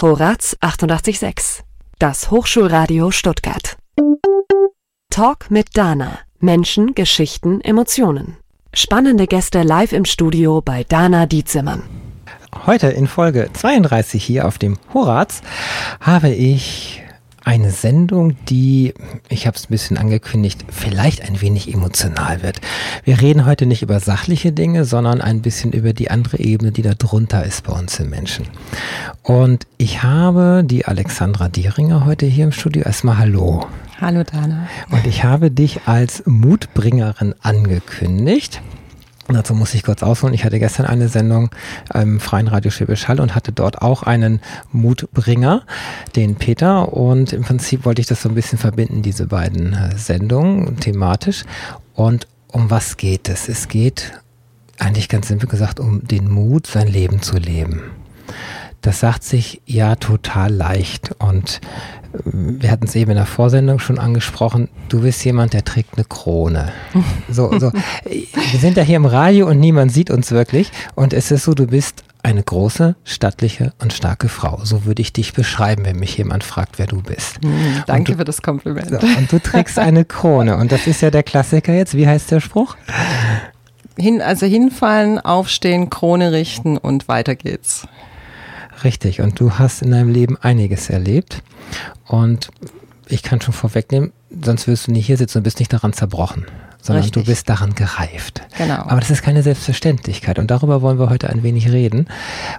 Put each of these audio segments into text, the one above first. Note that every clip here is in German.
Horaz 886, das Hochschulradio Stuttgart. Talk mit Dana. Menschen, Geschichten, Emotionen. Spannende Gäste live im Studio bei Dana Dietzimmern. Heute in Folge 32 hier auf dem Horaz habe ich eine Sendung, die, ich habe es ein bisschen angekündigt, vielleicht ein wenig emotional wird. Wir reden heute nicht über sachliche Dinge, sondern ein bisschen über die andere Ebene, die da drunter ist bei uns im Menschen. Und ich habe die Alexandra Dieringer heute hier im Studio. Erstmal Hallo. Hallo Dana. Und ich habe dich als Mutbringerin angekündigt. Dazu muss ich kurz ausholen. Ich hatte gestern eine Sendung im Freien Radio Schwäbisch Hall und hatte dort auch einen Mutbringer, den Peter. Und im Prinzip wollte ich das so ein bisschen verbinden, diese beiden äh, Sendungen thematisch. Und um was geht es? Es geht eigentlich ganz simpel gesagt um den Mut, sein Leben zu leben. Das sagt sich ja total leicht. Und wir hatten es eben in der Vorsendung schon angesprochen, du bist jemand, der trägt eine Krone. So, so. Wir sind ja hier im Radio und niemand sieht uns wirklich. Und es ist so, du bist eine große, stattliche und starke Frau. So würde ich dich beschreiben, wenn mich jemand fragt, wer du bist. Mhm, danke du, für das Kompliment. So, und du trägst eine Krone. Und das ist ja der Klassiker jetzt. Wie heißt der Spruch? Hin, also hinfallen, aufstehen, Krone richten und weiter geht's. Richtig. Und du hast in deinem Leben einiges erlebt. Und ich kann schon vorwegnehmen, sonst wirst du nicht hier sitzen und bist nicht daran zerbrochen, sondern Richtig. du bist daran gereift. Genau. Aber das ist keine Selbstverständlichkeit und darüber wollen wir heute ein wenig reden.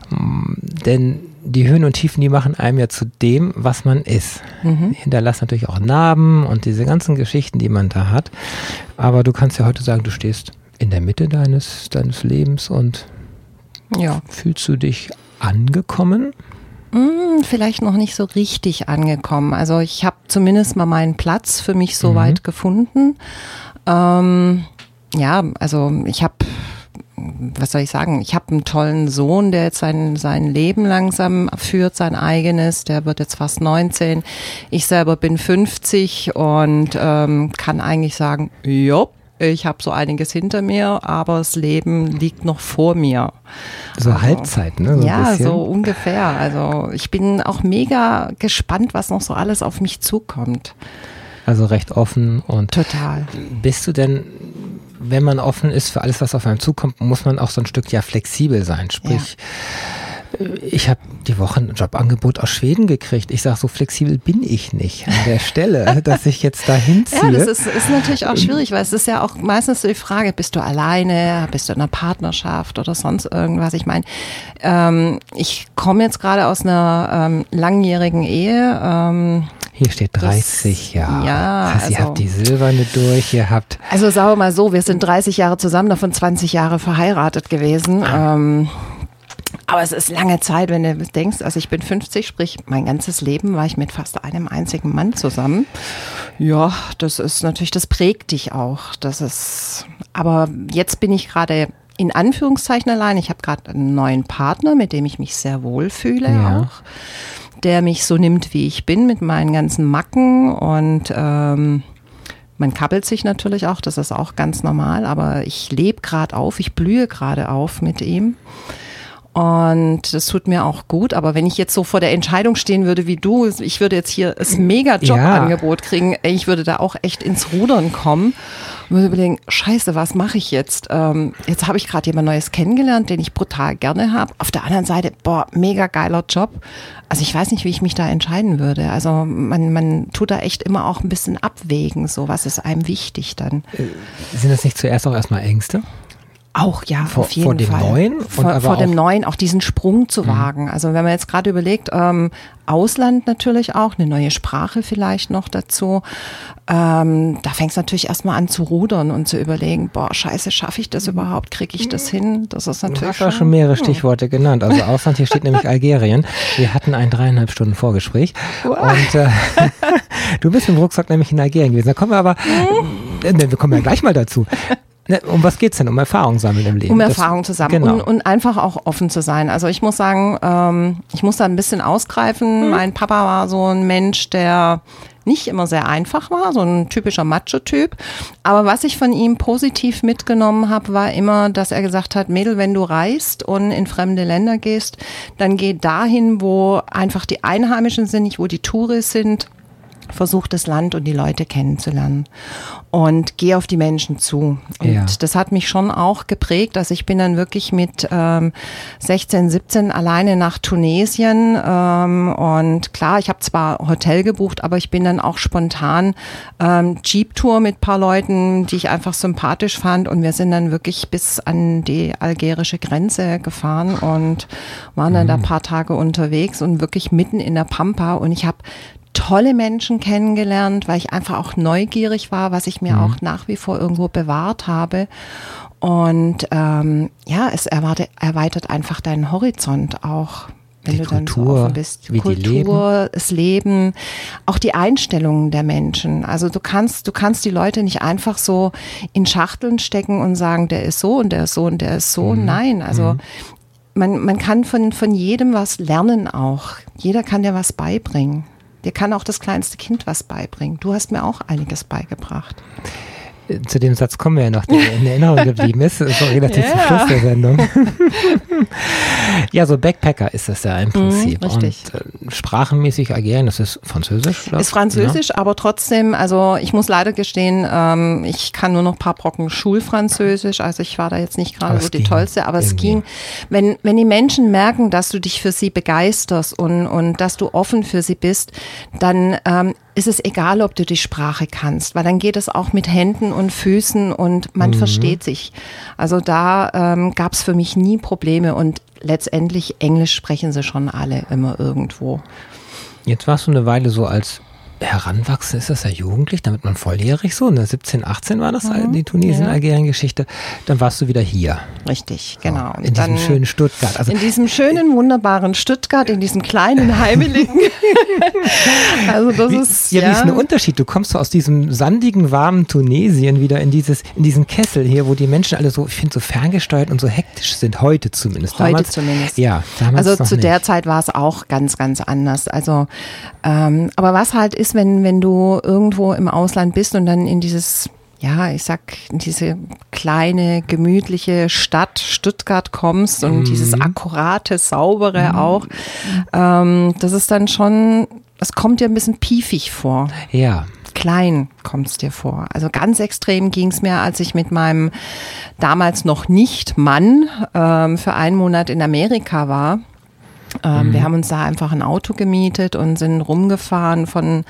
Mm, denn die Höhen und Tiefen, die machen einem ja zu dem, was man ist. Mhm. Hinterlassen natürlich auch Narben und diese ganzen Geschichten, die man da hat. Aber du kannst ja heute sagen, du stehst in der Mitte deines, deines Lebens und ja. fühlst du dich angekommen? Hm, vielleicht noch nicht so richtig angekommen. Also ich habe zumindest mal meinen Platz für mich soweit mhm. gefunden. Ähm, ja, also ich habe was soll ich sagen, ich habe einen tollen Sohn, der jetzt sein, sein Leben langsam führt, sein eigenes, der wird jetzt fast 19. Ich selber bin 50 und ähm, kann eigentlich sagen, jopp, ich habe so einiges hinter mir, aber das Leben liegt noch vor mir. So also, Halbzeit, ne? So ja, so ungefähr. Also ich bin auch mega gespannt, was noch so alles auf mich zukommt. Also recht offen und. Total. Bist du denn, wenn man offen ist für alles, was auf einem zukommt, muss man auch so ein Stück ja flexibel sein. Sprich, ja ich habe die Woche ein Jobangebot aus Schweden gekriegt. Ich sage, so flexibel bin ich nicht an der Stelle, dass ich jetzt da hinziehe. Ja, das ist, ist natürlich auch schwierig, weil es ist ja auch meistens so die Frage, bist du alleine, bist du in einer Partnerschaft oder sonst irgendwas. Ich meine, ähm, ich komme jetzt gerade aus einer ähm, langjährigen Ehe. Ähm, hier steht 30 das, Jahre. Ja, heißt, also, ihr habt die silberne durch, ihr habt. Also sagen wir mal so, wir sind 30 Jahre zusammen, davon 20 Jahre verheiratet gewesen. Ah. Aber es ist lange Zeit, wenn du denkst, also ich bin 50, sprich mein ganzes Leben war ich mit fast einem einzigen Mann zusammen. Ja, das ist natürlich, das prägt dich auch. Das ist, aber jetzt bin ich gerade in Anführungszeichen allein. Ich habe gerade einen neuen Partner, mit dem ich mich sehr wohl fühle ja. auch, der mich so nimmt, wie ich bin, mit meinen ganzen Macken und ähm, man kabbelt sich natürlich auch, das ist auch ganz normal, aber ich lebe gerade auf, ich blühe gerade auf mit ihm. Und das tut mir auch gut. Aber wenn ich jetzt so vor der Entscheidung stehen würde wie du, ich würde jetzt hier das mega Jobangebot ja. kriegen, ich würde da auch echt ins Rudern kommen und würde überlegen, scheiße, was mache ich jetzt? Ähm, jetzt habe ich gerade jemand Neues kennengelernt, den ich brutal gerne habe. Auf der anderen Seite, boah, mega geiler Job. Also ich weiß nicht, wie ich mich da entscheiden würde. Also man, man tut da echt immer auch ein bisschen abwägen, so was ist einem wichtig dann. Äh, sind das nicht zuerst auch erstmal Ängste? Auch ja, vor, auf jeden vor dem Fall. Neuen vor, vor dem Neuen auch diesen Sprung zu mhm. wagen. Also wenn man jetzt gerade überlegt, ähm, Ausland natürlich auch, eine neue Sprache vielleicht noch dazu. Ähm, da fängst du natürlich erstmal an zu rudern und zu überlegen, boah, scheiße, schaffe ich das mhm. überhaupt? Kriege ich das hin? Das ist natürlich. Du hast ja schon mehrere Stichworte genannt. Also Ausland, hier steht nämlich Algerien. Wir hatten ein dreieinhalb Stunden Vorgespräch. Und äh, du bist im Rucksack nämlich in Algerien gewesen. Da kommen wir aber, mhm. äh, wir kommen ja gleich mal dazu. Ne, um was geht's denn? Um Erfahrung sammeln im Leben? Um Erfahrung zu sammeln genau. und, und einfach auch offen zu sein. Also ich muss sagen, ähm, ich muss da ein bisschen ausgreifen. Mhm. Mein Papa war so ein Mensch, der nicht immer sehr einfach war, so ein typischer Macho-Typ. Aber was ich von ihm positiv mitgenommen habe, war immer, dass er gesagt hat, Mädel, wenn du reist und in fremde Länder gehst, dann geh dahin, wo einfach die Einheimischen sind, nicht wo die Touris sind. Versuch das Land und die Leute kennenzulernen und geh auf die Menschen zu. Und Ja. das hat mich schon auch geprägt. Also ich bin dann wirklich mit ähm, 16, 17 alleine nach Tunesien ähm, und klar, ich habe zwar Hotel gebucht, aber ich bin dann auch spontan ähm, Jeep-Tour mit paar Leuten, die ich einfach sympathisch fand und wir sind dann wirklich bis an die algerische Grenze gefahren und waren dann da paar Tage unterwegs und wirklich mitten in der Pampa und ich habe tolle Menschen kennengelernt, weil ich einfach auch neugierig war, was ich mir Mhm. auch nach wie vor irgendwo bewahrt habe. Und ähm, ja, es erweitert, erweitert einfach deinen Horizont auch. Wenn Die du dann so Kultur, offen bist. wie die Kultur, das Leben, auch die Einstellungen der Menschen. Also du kannst, du kannst die Leute nicht einfach so in Schachteln stecken und sagen, der ist so und der ist so und der ist so. Nein, also man, man kann von, von jedem was lernen auch. Jeder kann dir was beibringen. Dir kann auch das kleinste Kind was beibringen. Du hast mir auch einiges beigebracht. Zu dem Satz kommen wir ja noch, der in Erinnerung geblieben ist. Das ist auch relativ zum Ja. Schluss der Sendung. ja, so Backpacker ist das ja im Prinzip. Mhm, richtig. Und äh, sprachenmäßig Algerien, das ist Französisch, glaub Ist ich, Französisch, aber trotzdem, also ich muss leider gestehen, ähm, ich kann nur noch ein paar Brocken Schulfranzösisch, also ich war da jetzt nicht gerade es so die ging tollste, aber es irgendwie. ging, wenn, wenn die Menschen merken, dass du dich für sie begeisterst und, und dass du offen für sie bist, dann ähm, ist es egal, ob du die Sprache kannst, weil dann geht es auch mit Händen und Füßen und man Mhm. versteht sich. Also da ähm, gab es für mich nie Probleme und letztendlich Englisch sprechen sie schon alle immer irgendwo. Jetzt warst du eine Weile so als Heranwachsen, ist das ja jugendlich, damit man volljährig so, ne? 17, 18 war das die ja. Tunesien-Algerien-Geschichte. Dann warst du wieder hier. Richtig, genau. In diesem schönen Stuttgart. Also in diesem schönen, wunderbaren Stuttgart, in diesem kleinen, heimeligen. also das Wie, ist ja, wie ist ein Unterschied? Du kommst so aus diesem sandigen, warmen Tunesien wieder in dieses, in diesen Kessel hier, wo die Menschen alle so, ich finde, so ferngesteuert und so hektisch sind. Heute zumindest. Heute damals, zumindest. Ja, damals Also zu der nicht. Zeit war es auch ganz, ganz anders. Also, ähm, aber was halt ist, wenn, wenn du irgendwo im Ausland bist und dann in dieses, ja, ich sag, in diese kleine, gemütliche Stadt Stuttgart kommst und dieses akkurate, saubere auch, ähm, das ist dann schon, es kommt dir ein bisschen piefig vor Ja. klein kommt es dir vor. Also ganz extrem ging es mir, als ich mit meinem damals noch nicht Mann ähm, für einen Monat in Amerika war. Ähm, Wir haben uns da einfach ein Auto gemietet und sind rumgefahren von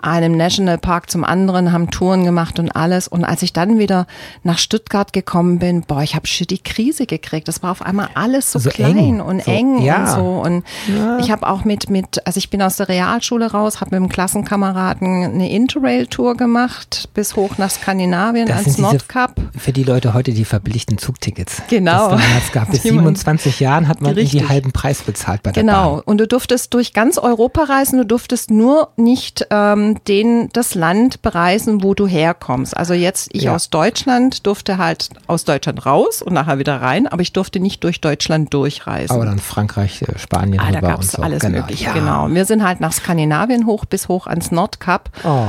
einem Nationalpark zum anderen, haben Touren gemacht und alles. Und als ich dann wieder nach Stuttgart gekommen bin, boah, ich habe schon die Krise gekriegt. Das war auf einmal alles so, So klein eng. und So, eng ja. und so. Und ich habe auch mit, mit, also ich bin aus der Realschule raus, habe mit einem Klassenkameraden eine Interrail-Tour gemacht, bis hoch nach Skandinavien Das ans Nordkap. für die Leute heute die verbilligten Zugtickets. Genau. Das damals gab. Bis Die man- 27 Jahren hat man irgendwie Richtig. halben Preis bezahlt bei der Genau. Bahn. Und du durftest durch ganz Europa reisen, du durftest nur nicht ähm, den, das Land bereisen, wo du herkommst. Also jetzt, ich Ja. aus Deutschland durfte halt aus Deutschland raus und nachher wieder rein, aber ich durfte nicht durch Deutschland durchreisen. Aber dann Frankreich, äh, Spanien Ah, da rüber gab und es so. alles genau. Mögliche, Ja. genau. Wir sind halt nach Skandinavien hoch bis hoch ans Nordkap. Oh.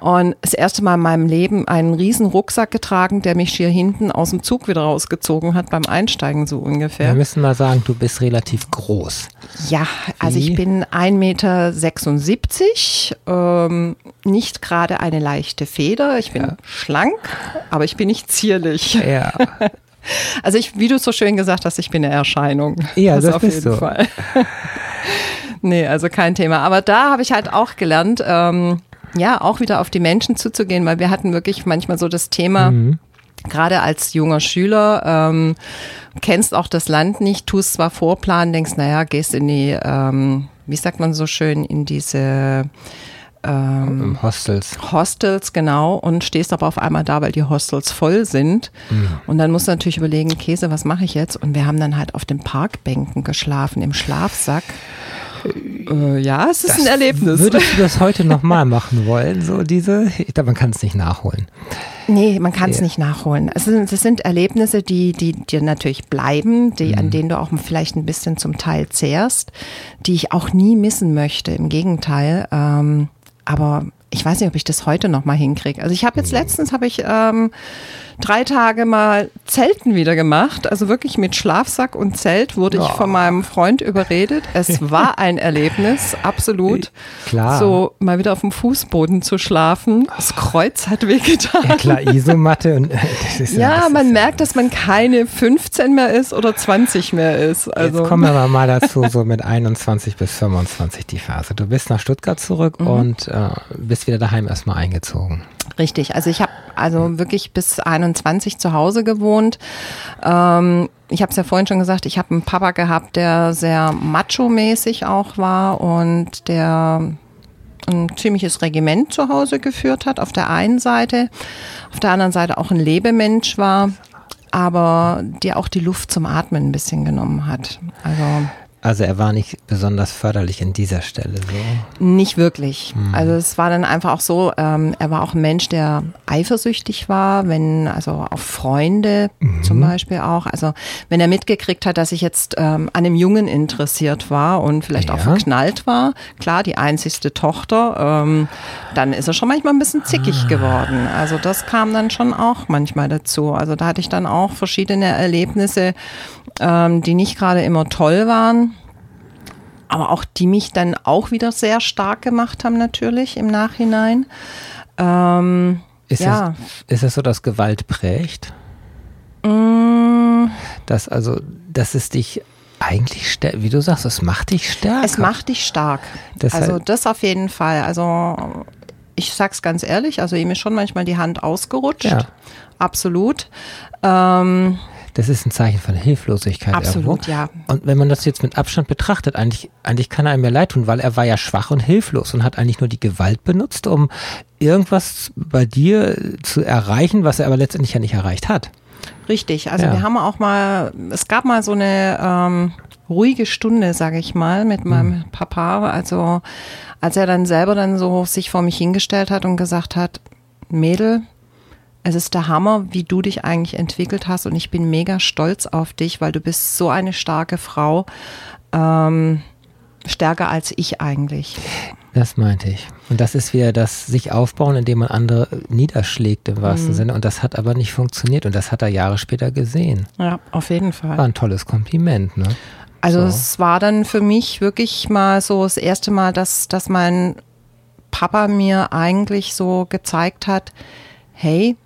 Und das erste Mal in meinem Leben einen riesen Rucksack getragen, der mich hier hinten aus dem Zug wieder rausgezogen hat beim Einsteigen so Wir ungefähr. müssen mal sagen, du bist relativ groß. Ja, also Wie? ich bin 1,76 Meter, ähm, nicht gerade eine leichte Feder. Ich bin Ja. schlank, aber ich bin nicht zierlich. Ja. Also ich, wie du so schön gesagt hast, ich bin eine Erscheinung. Ja, das auf bist jeden du. Fall. nee, also kein Thema. Aber da habe ich halt auch gelernt, ähm, ja, auch wieder auf die Menschen zuzugehen, weil wir hatten wirklich manchmal so das Thema, Mhm. Gerade als junger Schüler, ähm, kennst auch das Land nicht, tust zwar Vorplan, denkst, naja, gehst in die, ähm, wie sagt man so schön, in diese ähm, Hostels. Hostels, genau, und stehst aber auf einmal da, weil die Hostels voll sind. Und dann musst du natürlich überlegen, Käse, was mache ich jetzt? Und wir haben dann halt auf den Parkbänken geschlafen, im Schlafsack. Äh, ja, es ist ein Erlebnis. Würdest du das heute nochmal machen wollen? So diese, ich glaube, man kann es nicht nachholen. Nee, man kann es Ja. nicht nachholen. Es sind, das sind Erlebnisse, die, die dir natürlich bleiben, die, Mhm. an denen du auch vielleicht ein bisschen zum Teil zehrst, die ich auch nie missen möchte. Im Gegenteil. Ähm, aber ich weiß nicht, ob ich das heute noch mal hinkriege. Also ich habe jetzt letztens habe ich ähm, drei Tage mal Zelten wieder gemacht. Also wirklich mit Schlafsack und Zelt wurde ich Ja. von meinem Freund überredet. Es war ein Erlebnis, absolut. Klar. So mal wieder auf dem Fußboden zu schlafen. Das Kreuz hat wehgetan. Ja, klar, Isomatte und ist Ja, das man merkt, dass man keine 15 mehr ist oder 20 mehr ist. Also Jetzt kommen wir mal dazu, so mit 21 bis 25 die Phase. Du bist nach Stuttgart zurück Mhm. und äh, bist wieder daheim erstmal eingezogen. richtig. Also ich habe also wirklich bis 21 zu Hause gewohnt. Ähm, ich habe es ja vorhin schon gesagt, ich habe einen Papa gehabt, der sehr macho-mäßig auch war und der ein ziemliches Regiment zu Hause geführt hat, auf der einen Seite, auf der anderen Seite auch ein Lebemensch war, aber der auch die Luft zum Atmen ein bisschen genommen hat. Also Also er war nicht besonders förderlich in dieser Stelle so. Nicht wirklich. Also es war dann einfach auch so, ähm, er war auch ein Mensch, der eifersüchtig war, wenn, also auf Freunde zum Beispiel auch. Also wenn er mitgekriegt hat, dass ich jetzt ähm, an einem Jungen interessiert war und vielleicht auch Ja. verknallt war, klar, die einzigste Tochter, ähm, dann ist er schon manchmal ein bisschen zickig geworden. Also das kam dann schon auch manchmal dazu. Also da hatte ich dann auch verschiedene Erlebnisse, ähm, die nicht gerade immer toll waren aber auch die mich dann auch wieder sehr stark gemacht haben natürlich im Nachhinein. Ähm, Ist, ja, es, ist es so, dass Gewalt prägt? Mm, Dass also, dass es dich eigentlich, wie du sagst, es macht dich stärker. es macht dich stark. Deshalb- also das auf jeden Fall. Also ich sag's ganz ehrlich, also ihm ist schon manchmal die Hand ausgerutscht. Ja. Absolut. Ähm, Das ist ein Zeichen von Hilflosigkeit Absolut, irgendwo. ja. Und wenn man das jetzt mit Abstand betrachtet, eigentlich, eigentlich kann er einem ja leid tun, weil er war ja schwach und hilflos und hat eigentlich nur die Gewalt benutzt, um irgendwas bei dir zu erreichen, was er aber letztendlich ja nicht erreicht hat. Richtig, also Ja. wir haben auch mal, es gab mal so eine ähm, ruhige Stunde, sage ich mal, mit meinem Papa. Also als er dann selber dann so sich vor mich hingestellt hat und gesagt hat, Mädel, es ist der Hammer, wie du dich eigentlich entwickelt hast und ich bin mega stolz auf dich, weil du bist so eine starke Frau, ähm, stärker als ich eigentlich. Das meinte ich. Und das ist wieder das sich aufbauen, indem man andere niederschlägt im Mhm. wahrsten Sinne. Und das hat aber nicht funktioniert. Und das hat er Jahre später gesehen. Ja, auf jeden Fall. War ein tolles Kompliment, ne? Also So. es war dann für mich wirklich mal so das erste Mal, dass, dass mein Papa mir eigentlich so gezeigt hat, hey,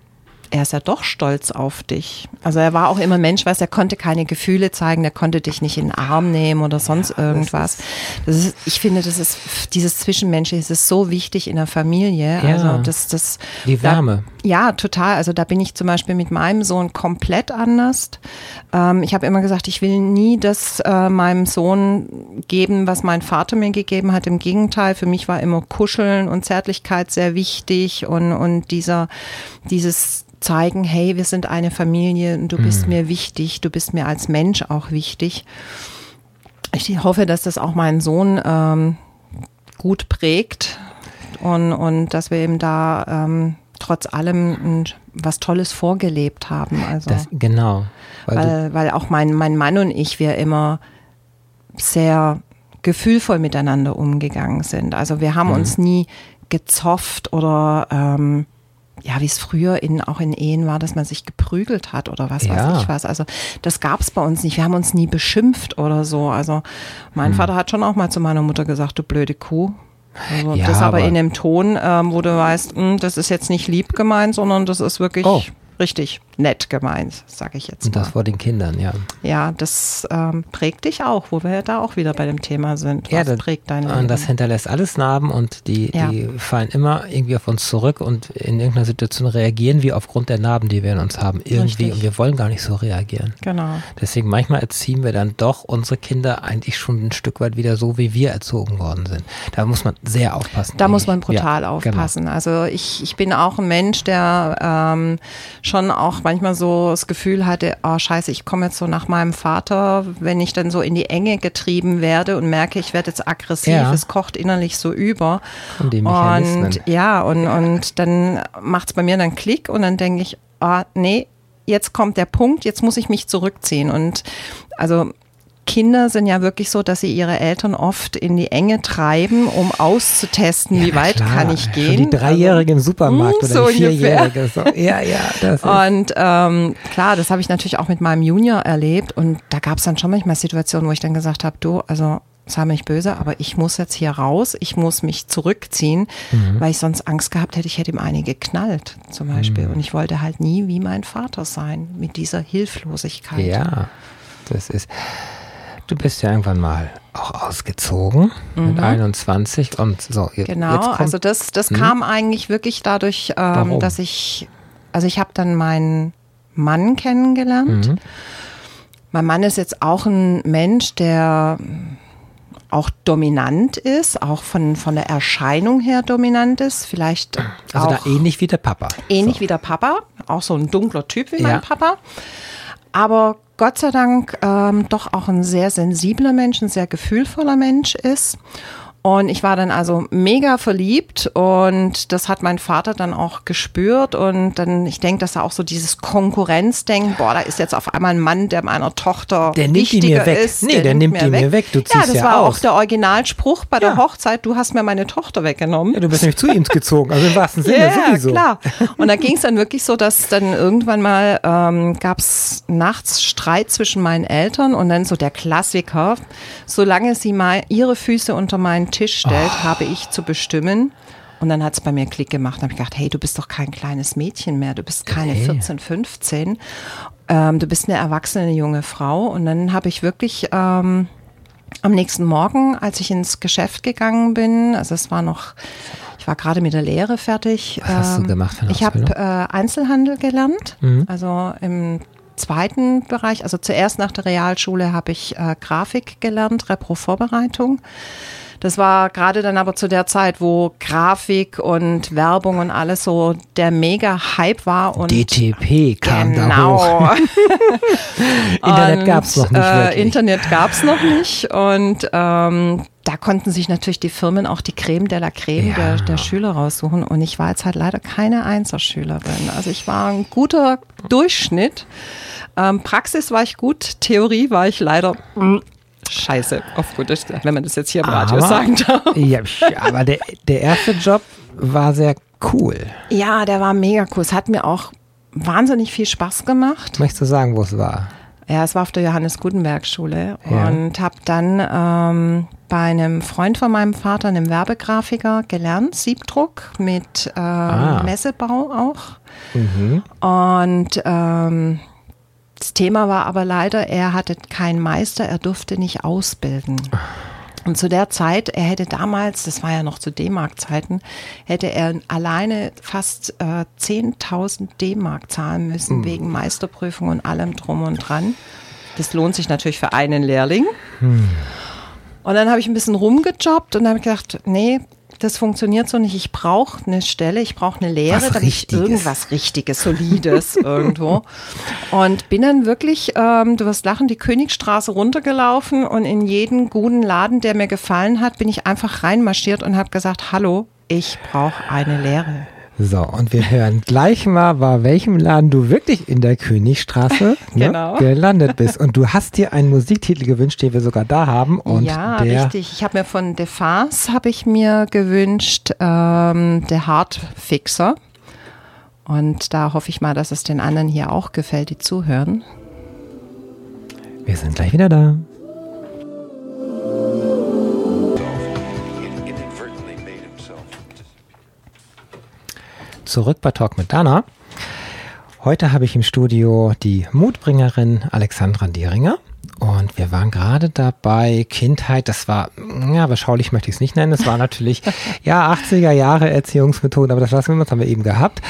er ist ja doch stolz auf dich. Also er war auch immer Mensch, weiß, er konnte keine Gefühle zeigen, er konnte dich nicht in den Arm nehmen oder sonst irgendwas. Das ist, ich finde, das ist dieses Zwischenmenschliche, das ist so wichtig in der Familie. Ja. Also das, das Die Wärme. da, ja, total. Also da bin ich zum Beispiel mit meinem Sohn komplett anders. Ähm, ich habe immer gesagt, ich will nie das äh, meinem Sohn geben, was mein Vater mir gegeben hat. Im Gegenteil, für mich war immer Kuscheln und Zärtlichkeit sehr wichtig und, und dieser, dieses zeigen, hey, wir sind eine Familie und du bist mir wichtig, du bist mir als Mensch auch wichtig. Ich hoffe, dass das auch meinen Sohn ähm, gut prägt und, und dass wir ihm da ähm, trotz allem was Tolles vorgelebt haben. Also, Das, genau. Weil, weil, weil auch mein, mein Mann und ich, wir immer sehr gefühlvoll miteinander umgegangen sind. Also wir haben uns nie gezofft oder ähm, ja, wie es früher in, auch in Ehen war, dass man sich geprügelt hat oder was Ja. weiß ich was. Also das gab es bei uns nicht. Wir haben uns nie beschimpft oder so. Also mein Hm. Vater hat schon auch mal zu meiner Mutter gesagt, du blöde Kuh. Also Ja, das aber, aber- in einem Ton, ähm, wo du weißt, mh, das ist jetzt nicht lieb gemeint, sondern das ist wirklich Oh. Richtig nett gemeint, sage ich jetzt und das vor den Kindern, ja. Ja, das ähm, prägt dich auch, wo wir ja da auch wieder bei dem Thema sind. Was ja, das, prägt dein Leben? und das hinterlässt alles Narben und die, Ja. die fallen immer irgendwie auf uns zurück und in irgendeiner Situation reagieren wir aufgrund der Narben, die wir in uns haben. Irgendwie. Richtig. Und wir wollen gar nicht so reagieren. genau. Deswegen manchmal erziehen wir dann doch unsere Kinder eigentlich schon ein Stück weit wieder so, wie wir erzogen worden sind. Da muss man sehr aufpassen. Da muss man brutal Ja, genau. aufpassen. Also ich, ich bin auch ein Mensch, der ähm, schon auch manchmal so das Gefühl hatte, oh scheiße, ich komme jetzt so nach meinem Vater, wenn ich dann so in die Enge getrieben werde und merke, ich werde jetzt aggressiv, ja. es kocht innerlich so über. Und, und ja, und, und dann macht es bei mir dann Klick und dann denke ich, oh, nee, jetzt kommt der Punkt, jetzt muss ich mich zurückziehen. Und also Kinder sind ja wirklich so, dass sie ihre Eltern oft in die Enge treiben, um auszutesten, ja, wie weit klar. kann ich gehen. Schon die Dreijährige also, im Supermarkt mh, hm, oder so die Vierjährige. So. Ja, ja. Das ist. Und ähm, klar, das habe ich natürlich auch mit meinem Junior erlebt und da gab es dann schon manchmal Situationen, wo ich dann gesagt habe, du, also sei mich böse, aber ich muss jetzt hier raus, ich muss mich zurückziehen, mhm. weil ich sonst Angst gehabt hätte, ich hätte ihm eine geknallt zum Beispiel. Mhm. Und ich wollte halt nie wie mein Vater sein, mit dieser Hilflosigkeit. Ja, das ist. Du bist ja irgendwann mal auch ausgezogen mhm. mit 21 und so. Genau, also das, das hm? kam eigentlich wirklich dadurch, ähm, dass ich, also ich habe dann meinen Mann kennengelernt. Mhm. Mein Mann ist jetzt auch ein Mensch, der auch dominant ist, auch von, von der Erscheinung her dominant ist. Vielleicht also da ähnlich wie der Papa. Ähnlich so. wie der Papa, auch so ein dunkler Typ wie ja. mein Papa. Aber Gott sei Dank ähm, doch auch ein sehr sensibler Mensch, ein sehr gefühlvoller Mensch ist. Und ich war dann also mega verliebt und das hat mein Vater dann auch gespürt und dann, ich denke, dass er auch so dieses Konkurrenzdenken, boah, da ist jetzt auf einmal ein Mann, der meiner Tochter der nimmt die mir weg. ist. Nee, der, der nimmt, nimmt die mir weg. Du ziehst ja, das ja war aus. auch der Originalspruch bei der Hochzeit, du hast mir meine Tochter weggenommen. Ja, du bist nämlich zu ihm gezogen, also im wahrsten Sinne ja, sowieso. klar. Und da ging es dann wirklich so, dass dann irgendwann mal ähm, gab es nachts Streit zwischen meinen Eltern und dann so der Klassiker, solange sie mal ihre Füße unter meinen Tisch stellt, oh habe ich zu bestimmen. Und dann hat es bei mir Klick gemacht. Da habe ich gedacht, hey, du bist doch kein kleines Mädchen mehr. Du bist keine hey. 14, 15. Ähm, du bist eine erwachsene junge Frau. Und dann habe ich wirklich ähm, am nächsten Morgen, als ich ins Geschäft gegangen bin, also es war noch, ich war gerade mit der Lehre fertig. Was hast du ähm, gemacht? Für eine ich habe äh, Einzelhandel gelernt. Mhm. Also im zweiten Bereich, also zuerst nach der Realschule habe ich äh, Grafik gelernt, Repro-Vorbereitung. Das war gerade dann aber zu der Zeit, wo Grafik und Werbung und alles so der Mega-Hype war. Und DTP kam genau. da hoch. Internet gab es noch nicht. Äh, Internet gab es noch nicht. Und ähm, da konnten sich natürlich die Firmen auch die Creme de la Creme ja. der, der Schüler raussuchen. Und ich war jetzt halt leider keine Einserschülerin. Also ich war ein guter Durchschnitt. Ähm, Praxis war ich gut, Theorie war ich leider scheiße, auf gut Deutsch, wenn man das jetzt hier im Radio aber, sagen darf. Ja, aber der, der erste Job war sehr cool. Ja, der war mega cool. Es hat mir auch wahnsinnig viel Spaß gemacht. Möchtest du sagen, wo es war? Ja, es war auf der Johannes Gutenberg Schule ja. und habe dann ähm, bei einem Freund von meinem Vater, einem Werbegrafiker, gelernt, Siebdruck mit ähm, ah. Messebau auch. Mhm. Und ähm, das Thema war aber leider, er hatte keinen Meister, er durfte nicht ausbilden. Und zu der Zeit, er hätte damals, das war ja noch zu D-Mark-Zeiten, hätte er alleine fast äh, 10.000 D-Mark zahlen müssen mhm. wegen Meisterprüfung und allem drum und dran. Das lohnt sich natürlich für einen Lehrling. Mhm. Und dann habe ich ein bisschen rumgejobbt und habe gedacht, nee, das funktioniert so nicht. Ich brauche eine Stelle, ich brauche eine Lehre, Was damit Richtiges. ich irgendwas Richtiges, Solides irgendwo. Und bin dann wirklich, ähm, du wirst lachen, die Königstraße runtergelaufen und in jeden guten Laden, der mir gefallen hat, bin ich einfach reinmarschiert und habe gesagt, hallo, ich brauche eine Lehre. So, und wir hören gleich mal, bei welchem Laden du wirklich in der Königstraße ne, genau. gelandet bist. Und du hast dir einen Musiktitel gewünscht, den wir sogar da haben. Und ja, richtig. Ich habe mir von Defas habe ich mir gewünscht, ähm, der Hardfixer. Und da hoffe ich mal, dass es den anderen hier auch gefällt, die zuhören. Wir sind gleich wieder da. Zurück bei Talk mit Dana. Heute habe ich im Studio die Mutbringerin Alexandra Deringer. Und wir waren gerade dabei, Kindheit, das war, ja, beschaulich möchte ich es nicht nennen, das war natürlich, ja, 80er Jahre Erziehungsmethode, aber das lassen wir uns, haben wir eben gehabt.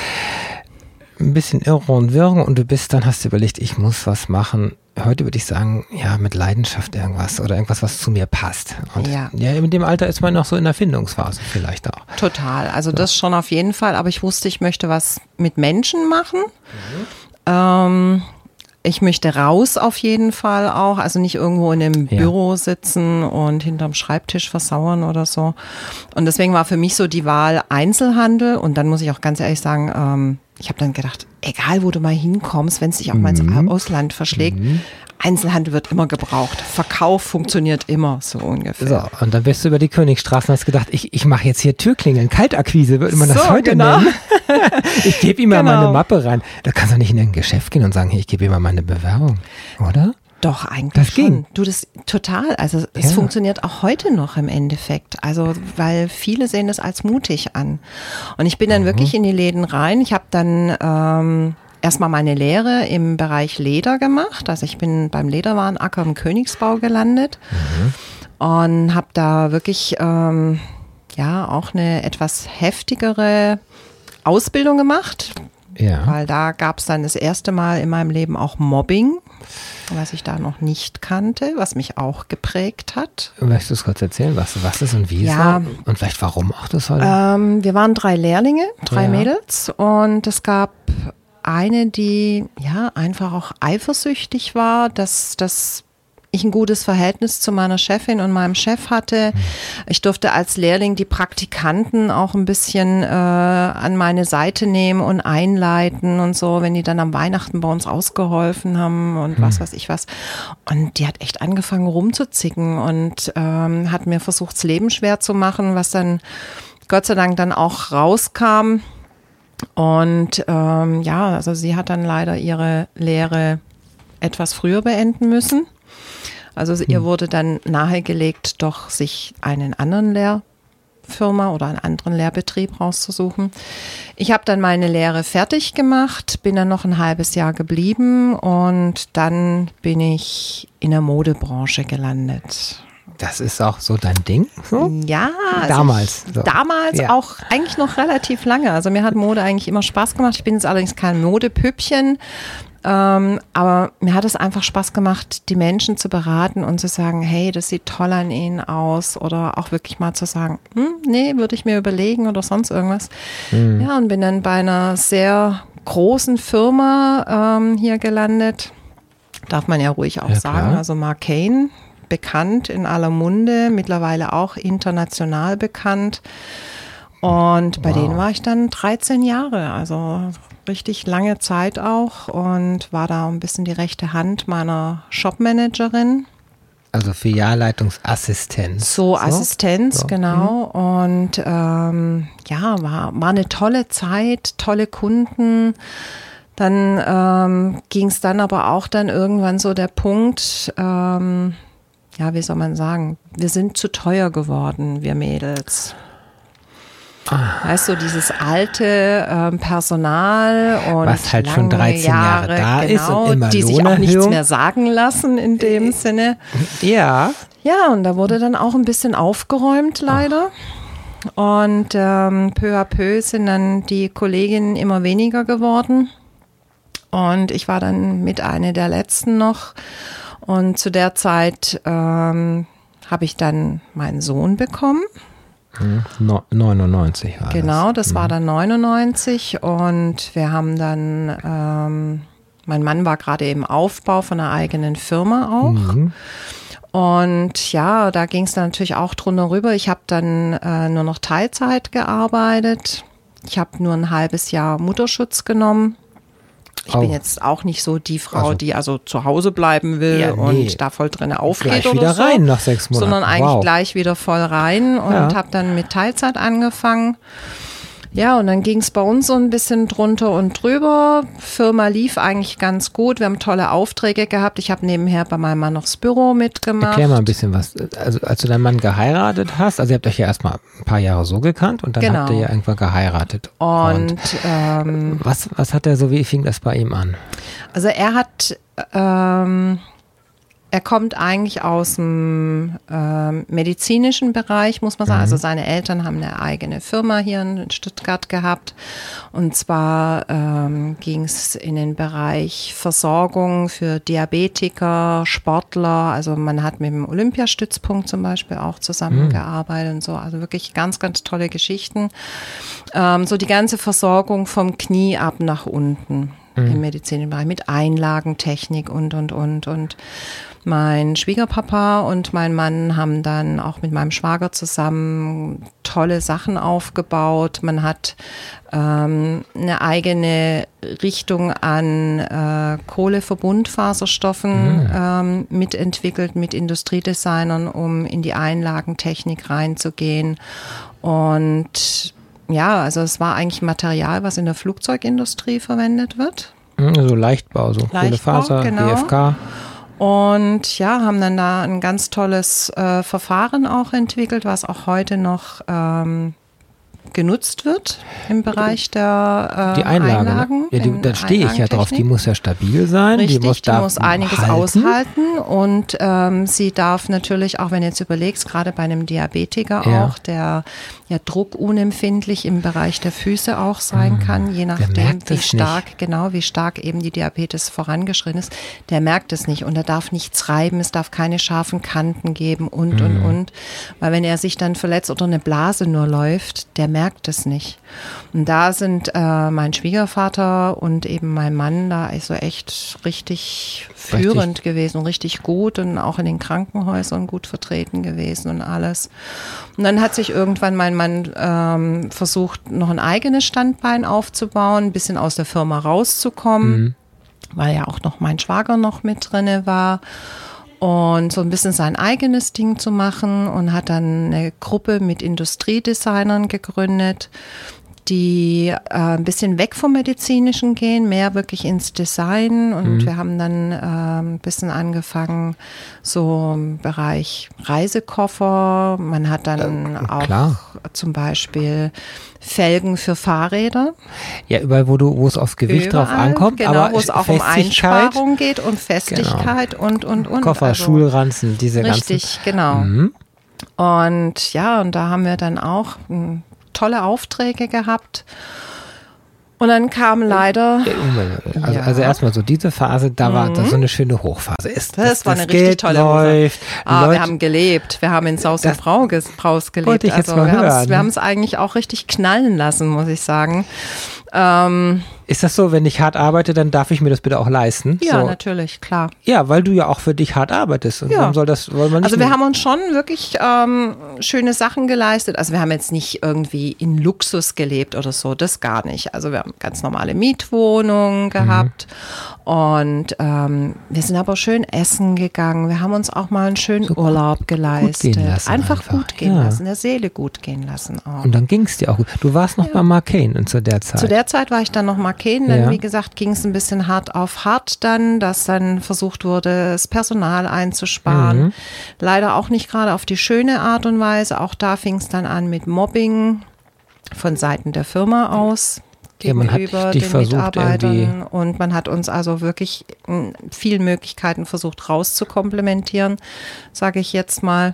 Ein bisschen irre und wirre und du bist, dann hast du überlegt, ich muss was machen. Heute würde ich sagen, ja, mit Leidenschaft irgendwas oder irgendwas, was zu mir passt. Und Ja. ja, in dem Alter ist man noch so in der Findungsphase vielleicht auch. Total. Also das schon auf jeden Fall. Aber ich wusste, ich möchte was mit Menschen machen. Ähm, ich möchte raus auf jeden Fall auch. Also nicht irgendwo in einem Ja. Büro sitzen und hinterm Schreibtisch versauern oder so. Und deswegen war für mich so die Wahl Einzelhandel. Und dann muss ich auch ganz ehrlich sagen, ähm, ich habe dann gedacht, egal wo du mal hinkommst, wenn es dich auch mal ins Ausland verschlägt, Einzelhandel wird immer gebraucht. Verkauf funktioniert immer so ungefähr. So, und dann bist du über die Königstraße und hast gedacht, ich, ich mache jetzt hier Türklingeln, Kaltakquise, würde man das So, heute genau. nennen. ich gebe ihm mal Genau. meine Mappe rein. Da kannst du nicht in ein Geschäft gehen und sagen, hey, ich gebe ihm mal meine Bewerbung, oder? Doch, eigentlich Das schon. ging. Du, das total. Also es Ja. funktioniert auch heute noch im Endeffekt. Also, weil viele sehen das als mutig an. Und ich bin dann wirklich in die Läden rein. Ich habe dann ähm, erstmal meine Lehre im Bereich Leder gemacht. Also ich bin beim Lederwarenacker im Königsbau gelandet und habe da wirklich ähm, ja auch eine etwas heftigere Ausbildung gemacht, Ja. weil da gab es dann das erste Mal in meinem Leben auch Mobbing, was ich da noch nicht kannte, was mich auch geprägt hat. Möchtest du es kurz erzählen, was, was ist und wie es Ja. war? Und vielleicht warum auch das heute? Ähm, wir waren drei Lehrlinge, drei Ja. Mädels und es gab eine, die ja einfach auch eifersüchtig war, dass das ich ein gutes Verhältnis zu meiner Chefin und meinem Chef hatte. Ich durfte als Lehrling die Praktikanten auch ein bisschen äh, an meine Seite nehmen und einleiten und so, wenn die dann am Weihnachten bei uns ausgeholfen haben und was weiß ich was. Und die hat echt angefangen rumzuzicken und ähm, hat mir versucht, das Leben schwer zu machen, was dann Gott sei Dank dann auch rauskam. Und ähm, ja, also sie hat dann leider ihre Lehre etwas früher beenden müssen. Also Hm. ihr wurde dann nahegelegt, doch sich einen anderen Lehrfirma oder einen anderen Lehrbetrieb rauszusuchen. Ich habe dann meine Lehre fertig gemacht, bin dann noch ein halbes Jahr geblieben und dann bin ich in der Modebranche gelandet. das ist auch so dein Ding? So? Ja, also Damals, Ich, so. Damals Ja. auch eigentlich noch relativ lange. Also mir hat Mode eigentlich immer Spaß gemacht. Ich bin jetzt allerdings kein Modepüppchen. Ähm, aber mir hat es einfach Spaß gemacht, die Menschen zu beraten und zu sagen, hey, das sieht toll an ihnen aus. Oder auch wirklich mal zu sagen, hm, nee, würde ich mir überlegen oder sonst irgendwas. Hm. Ja, und bin dann bei einer sehr großen Firma ähm, hier gelandet. Darf man ja ruhig auch Ja, sagen. klar. Also Mark Kane, bekannt in aller Munde, mittlerweile auch international bekannt. Und bei Wow. denen war ich dann 13 Jahre, also richtig lange Zeit auch und war da ein bisschen die rechte Hand meiner Shopmanagerin. Also Filialleitungsassistenz. So, Assistenz, So. genau. Und ähm, ja, war, war eine tolle Zeit, tolle Kunden. Dann ähm, ging es dann aber auch dann irgendwann so der Punkt, ähm, ja, wie soll man sagen, wir sind zu teuer geworden, wir Mädels. Weißt du, dieses alte ähm, Personal und Was halt schon lange 13 Jahre da ist genau, und immer die sich auch nichts mehr sagen lassen in dem Sinne. Ja. Ja, und da wurde dann auch ein bisschen aufgeräumt, leider. Und ähm, peu à peu sind dann die Kolleginnen immer weniger geworden. Und ich war dann mit einer der letzten noch. Und zu der Zeit ähm, habe ich dann meinen Sohn bekommen. No, 99 war Genau, das war dann 99 und wir haben dann, ähm, mein Mann war gerade im Aufbau von einer eigenen Firma auch. Mhm. Und ja, da ging es dann natürlich auch drunter rüber. Ich habe dann äh, nur noch Teilzeit gearbeitet. Ich habe nur ein halbes Jahr Mutterschutz genommen. Ich Oh. bin jetzt auch nicht so die Frau, Also- die also zu Hause bleiben will Ja, nee. und da voll drin aufgeht Gleich oder wieder so. rein nach sechs Monaten. Sondern eigentlich Wow. gleich wieder voll rein und Ja. habe dann mit Teilzeit angefangen. Ja, und dann ging es bei uns so ein bisschen drunter und drüber. Firma lief eigentlich ganz gut. Wir haben tolle Aufträge gehabt. Ich habe nebenher bei meinem Mann noch das Büro mitgemacht. Erklär mal ein bisschen was. Also als du deinen Mann geheiratet hast, also ihr habt euch ja erstmal ein paar Jahre so gekannt und dann Genau. habt ihr ja irgendwann geheiratet. Und ähm, was, was hat er so, wie fing das bei ihm an? also er hat, ähm, er kommt eigentlich aus dem ähm, medizinischen Bereich, muss man sagen. Also seine Eltern haben eine eigene Firma hier in Stuttgart gehabt. Und zwar ähm, ging es in den Bereich Versorgung für Diabetiker, Sportler. Also man hat mit dem Olympiastützpunkt zum Beispiel auch zusammengearbeitet und so. Also wirklich ganz, ganz tolle Geschichten. Ähm, so die ganze Versorgung vom Knie ab nach unten im medizinischen Bereich mit Einlagentechnik und, und, und. Und mein Schwiegerpapa und mein Mann haben dann auch mit meinem Schwager zusammen tolle Sachen aufgebaut. Man hat ähm, eine eigene Richtung an äh, Kohleverbundfaserstoffen ähm, mitentwickelt mit Industriedesignern, um in die Einlagentechnik reinzugehen. Und ja, also es war eigentlich Material, was in der Flugzeugindustrie verwendet wird. Mhm, So Leichtbau, so Leichtbau, Kohlefaser, genau. GFK. Und ja, haben dann da ein ganz tolles äh, Verfahren auch entwickelt, was auch heute noch ähm, genutzt wird im Bereich der äh, Die Einlage, Einlagen. ne? ja, die, da stehe ich ja drauf. Die muss ja stabil sein. Richtig, die muss, die muss einiges halten. aushalten und ähm, sie darf natürlich, auch wenn du jetzt überlegst, gerade bei einem Diabetiker Ja. auch, der ja druckunempfindlich im Bereich der Füße auch sein kann, je nachdem, wie stark, genau, wie stark eben die Diabetes vorangeschritten ist, der merkt es nicht und er darf nichts reiben, es darf keine scharfen Kanten geben und, und, Hm. und. Weil wenn er sich dann verletzt oder eine Blase nur läuft, der merkt es nicht. Und da sind äh, mein Schwiegervater und eben mein Mann da also echt richtig führend gewesen und richtig gut und auch in den Krankenhäusern gut vertreten gewesen und alles. Und dann hat sich irgendwann mein Mann ähm, versucht, noch ein eigenes Standbein aufzubauen, ein bisschen aus der Firma rauszukommen, weil ja auch noch mein Schwager noch mit drinne war und so ein bisschen sein eigenes Ding zu machen und hat dann eine Gruppe mit Industriedesignern gegründet, die äh, ein bisschen weg vom Medizinischen gehen, mehr wirklich ins Design. Und wir haben dann äh, ein bisschen angefangen, so im Bereich Reisekoffer. Man hat dann auch klar. zum Beispiel Felgen für Fahrräder. Ja, überall, wo du, wo es aufs Gewicht drauf Überall, ankommt, genau, aber wo es auch um Festigkeit, Genau. Einsparung geht und Festigkeit und, und, und. Koffer, Also- Schulranzen, diese Richtig, genau. Mhm. Und ja, und da haben wir dann auch mh, tolle Aufträge gehabt. Und dann kam leider. Also, Ja. also erstmal so diese Phase, da war das so eine schöne Hochphase. Ist, Das dass war eine das richtig Geld tolle läuft, ah, Leute, wir haben gelebt, wir haben in Saus und Das Braus gelebt. wollte ich jetzt also mal wir haben es eigentlich auch richtig knallen lassen, muss ich sagen. Ähm, ist das so, wenn ich hart arbeite, dann darf ich mir das bitte auch leisten? ja, so. natürlich, klar. Ja, weil du ja auch für dich hart arbeitest. Und Ja. soll das, soll man Also wir haben uns schon wirklich ähm, schöne Sachen geleistet. Also wir haben jetzt nicht irgendwie in Luxus gelebt oder so, das gar nicht. Also wir haben ganz normale Mietwohnungen gehabt und ähm, wir sind aber schön essen gegangen. Wir haben uns auch mal einen schönen Urlaub geleistet. gehen lassen einfach, einfach, gut gehen ja. lassen, der Seele gut gehen lassen auch. Und dann ging es dir auch gut. Du warst noch bei Mark Kane und zu der Zeit. Zu der Zeit war ich dann noch Marken, dann Ja. wie gesagt ging es ein bisschen hart auf hart dann, dass dann versucht wurde, das Personal einzusparen. Mhm. Leider auch nicht gerade auf die schöne Art und Weise. Auch da fing es dann an mit Mobbing von Seiten der Firma aus. Ja, man hat gegenüber dich den versucht, Mitarbeitern irgendwie- und man hat uns also wirklich in vielen Möglichkeiten versucht rauszukomplementieren, sage ich jetzt mal.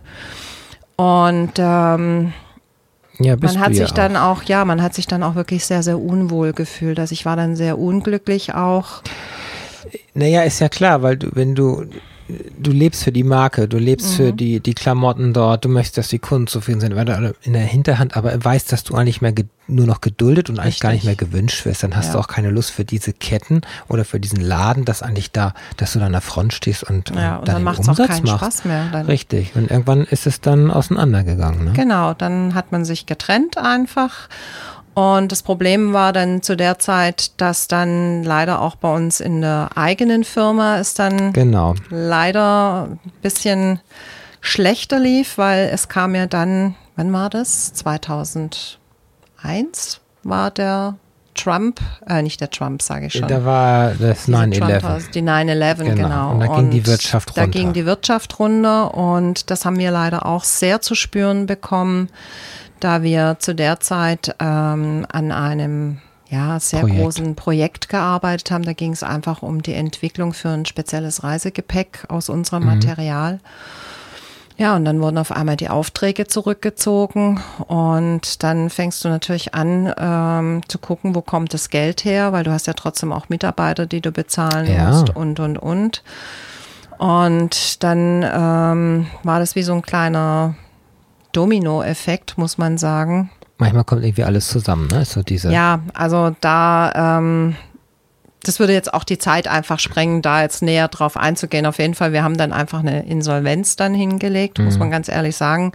Und ähm, ja, man hat sich ja dann auch. auch, ja, man hat sich dann auch wirklich sehr, sehr unwohl gefühlt. Also ich war dann sehr unglücklich auch. Naja, ist ja klar, weil du, wenn du, du lebst für die Marke, du lebst Mhm. für die, die Klamotten dort, du möchtest, dass die Kunden zufrieden sind, weil in der Hinterhand aber weißt, dass du eigentlich mehr nur noch geduldet und eigentlich gar nicht mehr Richtig. gewünscht wirst, dann hast Ja. du auch keine Lust für diese Ketten oder für diesen Laden, dass eigentlich da, dass du da an der Front stehst und, Ja, und dann dann macht es auch keinen machst. Spaß mehr. Dann. Richtig. Und irgendwann ist es dann auseinandergegangen. Ne? Genau, dann hat man sich getrennt einfach. Und das Problem war dann zu der Zeit, dass dann leider auch bei uns in der eigenen Firma es dann Genau. leider ein bisschen schlechter lief, weil es kam ja dann, wann war das? 2001 war der Trump, äh, nicht der Trump, sage ich schon. Da war das Diese 9-11. Trump- Die 9-11, Genau. genau. Und da ging die Wirtschaft Da runter. ging die Wirtschaft runter und das haben wir leider auch sehr zu spüren bekommen, da wir zu der Zeit ähm, an einem ja, sehr Projekt. großen Projekt gearbeitet haben. Da ging es einfach um die Entwicklung für ein spezielles Reisegepäck aus unserem Mhm. Material. Ja, und dann wurden auf einmal die Aufträge zurückgezogen und dann fängst du natürlich an ähm, zu gucken, wo kommt das Geld her, weil du hast ja trotzdem auch Mitarbeiter, die du bezahlen Ja. musst und, und, und. Und dann ähm, war das wie so ein kleiner Domino-Effekt, muss man sagen. Manchmal kommt irgendwie alles zusammen, ne? So diese. Ja, also da, ähm, das würde jetzt auch die Zeit einfach sprengen, da jetzt näher drauf einzugehen. Auf jeden Fall, wir haben dann einfach eine Insolvenz dann hingelegt, muss man ganz ehrlich sagen.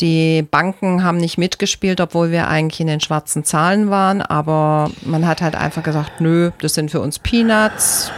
Die Banken haben nicht mitgespielt, obwohl wir eigentlich in den schwarzen Zahlen waren, aber man hat halt einfach gesagt, nö, das sind für uns Peanuts.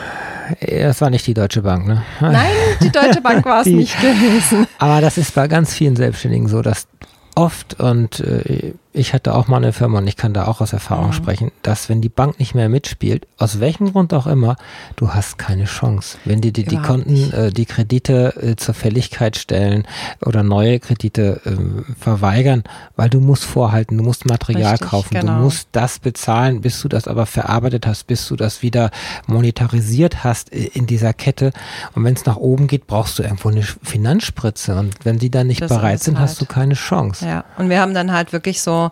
Das war nicht die Deutsche Bank, ne? Nein, die Deutsche Bank war es nicht gewesen. Aber das ist bei ganz vielen Selbstständigen so, dass oft, und äh, ich hatte auch mal eine Firma und ich kann da auch aus Erfahrung Mhm. sprechen, dass wenn die Bank nicht mehr mitspielt, aus welchem Grund auch immer, du hast keine Chance. Wenn die dir die Konten, äh, die Kredite äh, zur Fälligkeit stellen oder neue Kredite ähm, verweigern, weil du musst vorhalten, du musst Material Richtig, kaufen, genau. du musst das bezahlen, bis du das aber verarbeitet hast, bis du das wieder monetarisiert hast äh, in dieser Kette. Und wenn es nach oben geht, brauchst du irgendwo eine Finanzspritze. Und wenn die dann nicht Das bereit sind, hast du halt. keine Chance. Ja, und wir haben dann halt wirklich so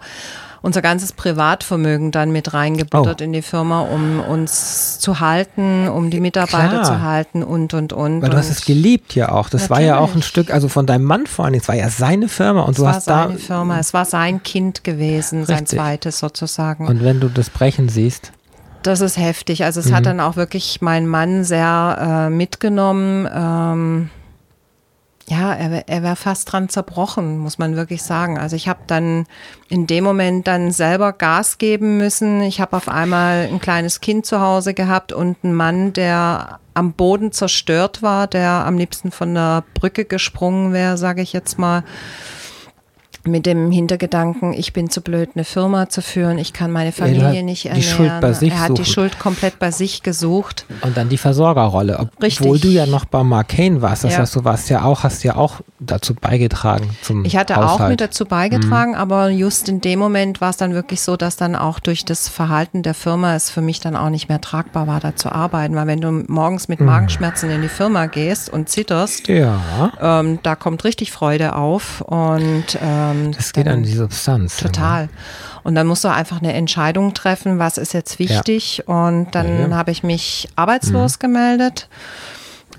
unser ganzes Privatvermögen dann mit reingebuttert Oh. in die Firma, um uns zu halten, um die Mitarbeiter Klar. zu halten und, und, und. Weil du hast es geliebt ja auch. Das war ja auch ein Natürlich. Stück, also von deinem Mann vor allem, es war ja seine Firma und Es du war hast da. seine Firma, es war sein Kind gewesen, sein Richtig. zweites sozusagen. Und wenn du das Brechen siehst, Das ist heftig. Also es Mhm. hat dann auch wirklich mein Mann sehr äh, mitgenommen. Ähm, ja, er, er wäre fast dran zerbrochen, muss man wirklich sagen. Also ich habe dann in dem Moment dann selber Gas geben müssen. Ich habe auf einmal ein kleines Kind zu Hause gehabt und einen Mann, der am Boden zerstört war, der am liebsten von der Brücke gesprungen wäre, sage ich jetzt mal mit dem Hintergedanken, ich bin zu blöd, eine Firma zu führen, ich kann meine Familie nicht die ernähren. Schuld bei sich er hat die suchen. Schuld komplett bei sich gesucht. Und dann die Versorgerrolle. Obwohl Richtig. du ja noch bei Mark Kane warst. Das Ja. heißt, du warst ja auch, hast ja auch dazu beigetragen zum Ich hatte Haushalt. auch mit dazu beigetragen, aber just in dem Moment war es dann wirklich so, dass dann auch durch das Verhalten der Firma es für mich dann auch nicht mehr tragbar war, da zu arbeiten. Weil wenn du morgens mit Magenschmerzen in die Firma gehst und zitterst, Ja, ähm, da kommt richtig Freude auf und ähm, das geht an die Substanz. Total. Und dann musst du einfach eine Entscheidung treffen, was ist jetzt wichtig. Und dann Ja, Mhm. ja. habe ich mich arbeitslos gemeldet.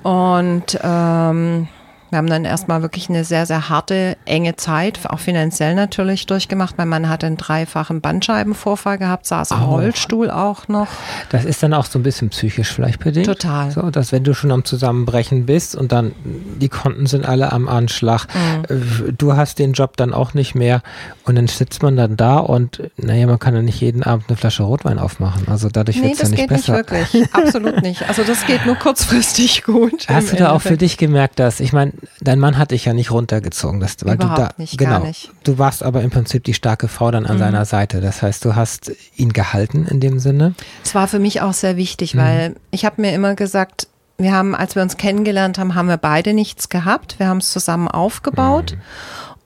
Und ähm, wir haben dann erstmal wirklich eine sehr, sehr harte, enge Zeit, auch finanziell natürlich durchgemacht. Mein Mann hatte einen dreifachen Bandscheibenvorfall gehabt, saß im Au. Rollstuhl auch noch. Das ist dann auch so ein bisschen psychisch vielleicht bedingt. Total. So, dass wenn du schon am Zusammenbrechen bist und dann die Konten sind alle am Anschlag, Mhm. äh, du hast den Job dann auch nicht mehr und dann sitzt man dann da und naja, man kann ja nicht jeden Abend eine Flasche Rotwein aufmachen. Also dadurch Nee, wird es ja das nicht geht besser. nicht wirklich. Absolut nicht. Also das geht nur kurzfristig gut. Hast du da auch für Endeffekt. dich gemerkt, dass, ich meine, dein Mann hat dich ja nicht runtergezogen, dass, weil du da, Überhaupt nicht, genau, nicht. du warst aber im Prinzip die starke Frau dann an Mhm. seiner Seite. Das heißt, du hast ihn gehalten in dem Sinne. Es war für mich auch sehr wichtig, Mhm. weil ich habe mir immer gesagt, wir haben, als wir uns kennengelernt haben, haben wir beide nichts gehabt. Wir haben es zusammen aufgebaut. Mhm.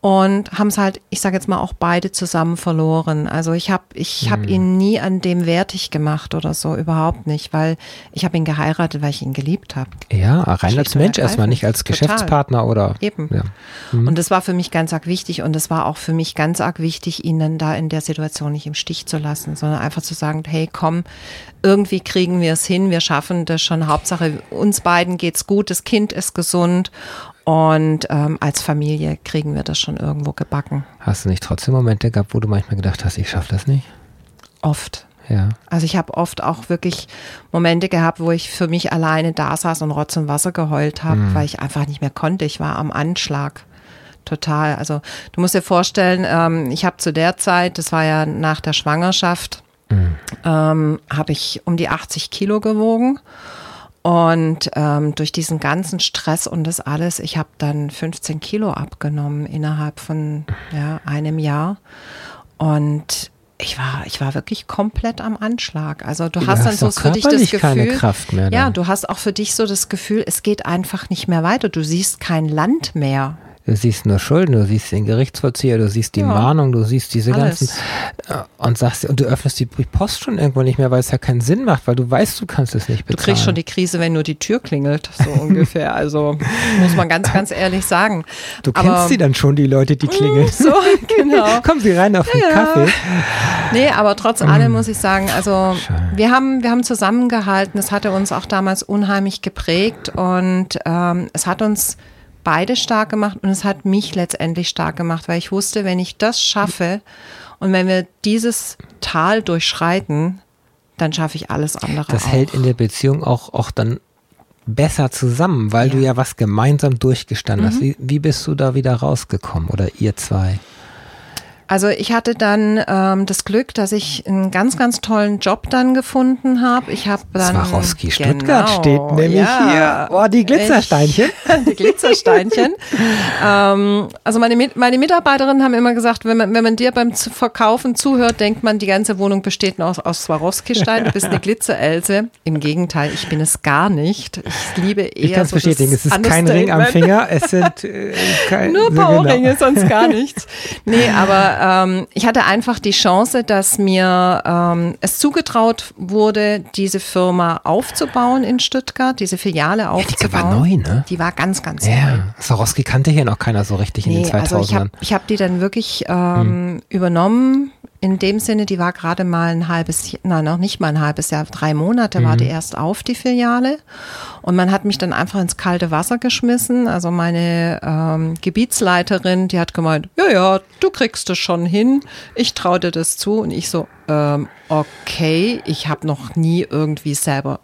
Und haben es halt, ich sage jetzt mal, auch beide zusammen verloren. Also ich habe ich hab Mhm. ihn nie an dem wertig gemacht oder so, überhaupt nicht, weil ich habe ihn geheiratet, weil ich ihn geliebt habe. Ja, rein als Mensch erstmal, nicht als Total. Geschäftspartner oder. Eben. Ja. Und das war für mich ganz arg wichtig und es war auch für mich ganz arg wichtig, ihn dann da in der Situation nicht im Stich zu lassen, sondern einfach zu sagen, hey, komm, irgendwie kriegen wir es hin, wir schaffen das schon. Hauptsache, uns beiden geht's gut, das Kind ist gesund und ähm, als Familie kriegen wir das schon irgendwo gebacken. Hast du nicht trotzdem Momente gehabt, wo du manchmal gedacht hast, ich schaffe das nicht? Oft. Ja. Also ich habe oft auch wirklich Momente gehabt, wo ich für mich alleine da saß und Rotz und Wasser geheult habe, weil ich einfach nicht mehr konnte. Ich war am Anschlag. Total. Also du musst dir vorstellen, ähm, ich habe zu der Zeit, das war ja nach der Schwangerschaft, ähm, habe ich um die 80 Kilo gewogen. Und ähm, durch diesen ganzen Stress und das alles, ich habe dann 15 Kilo abgenommen innerhalb von ja, einem Jahr. Und ich war, ich war wirklich komplett am Anschlag. Also du Du hast dann so für dich das Gefühl, keine Kraft mehr ja, dann. du hast auch für dich so das Gefühl, es geht einfach nicht mehr weiter. Du siehst kein Land mehr. Du siehst nur Schulden, du siehst den Gerichtsvollzieher, du siehst die Ja. Mahnung, du siehst diese Alles. ganzen äh, und sagst und du öffnest die Post schon irgendwo nicht mehr, weil es ja keinen Sinn macht, weil du weißt, du kannst es nicht Du bezahlen. kriegst schon die Krise, wenn nur die Tür klingelt, so ungefähr. Also muss man ganz, ganz ehrlich sagen. du Aber- kennst sie dann schon, die Leute, die klingeln. So, genau. Kommen sie rein auf den Ja. Kaffee. Nee, aber trotz allem muss ich sagen, also wir haben, wir haben zusammengehalten. Es hatte uns auch damals unheimlich geprägt und ähm, es hat uns beide stark gemacht und es hat mich letztendlich stark gemacht, weil ich wusste, wenn ich das schaffe und wenn wir dieses Tal durchschreiten, dann schaffe ich alles andere Das auch. hält in der Beziehung auch, auch dann besser zusammen, weil du Ja. ja was gemeinsam durchgestanden Mhm. hast. Wie, wie bist du da wieder rausgekommen oder ihr zwei? Also ich hatte dann ähm, das Glück, dass ich einen ganz, ganz tollen Job dann gefunden habe. Ich habe dann Swarovski Stuttgart Genau, steht nämlich ja. hier. Oh, die Glitzersteinchen. Ich, die Glitzersteinchen. ähm, also meine, meine Mitarbeiterinnen haben immer gesagt, wenn man, wenn man dir beim Verkaufen zuhört, denkt man, die ganze Wohnung besteht nur aus, aus Swarovski-Stein. Du bist eine Glitzerelse. Im Gegenteil, ich bin es gar nicht. Ich liebe eher Ich kann es so bestätigen, es ist kein Ring am. Finger, es sind äh, kein, Nur so genau. Powerringe, sonst gar nichts. Nee, aber ähm, ich hatte einfach die Chance, dass mir ähm, es zugetraut wurde, diese Firma aufzubauen in Stuttgart, diese Filiale die aufzubauen. war neu, ne? Die war ganz, ganz neu. Ja, Swarovski kannte hier noch keiner so richtig in Nee, den 2000ern. also ich habe hab die dann wirklich ähm, Hm. übernommen. In dem Sinne, die war gerade mal ein halbes Jahr, nein, noch nicht mal ein halbes Jahr, drei Monate war die Hm. erst auf, die Filiale. Und man hat mich dann einfach ins kalte Wasser geschmissen. Also meine ähm, Gebietsleiterin, die hat gemeint, ja, ja, du kriegst es schon hin. Ich traue dir das zu. Und ich so, ähm, okay, ich habe noch nie irgendwie selber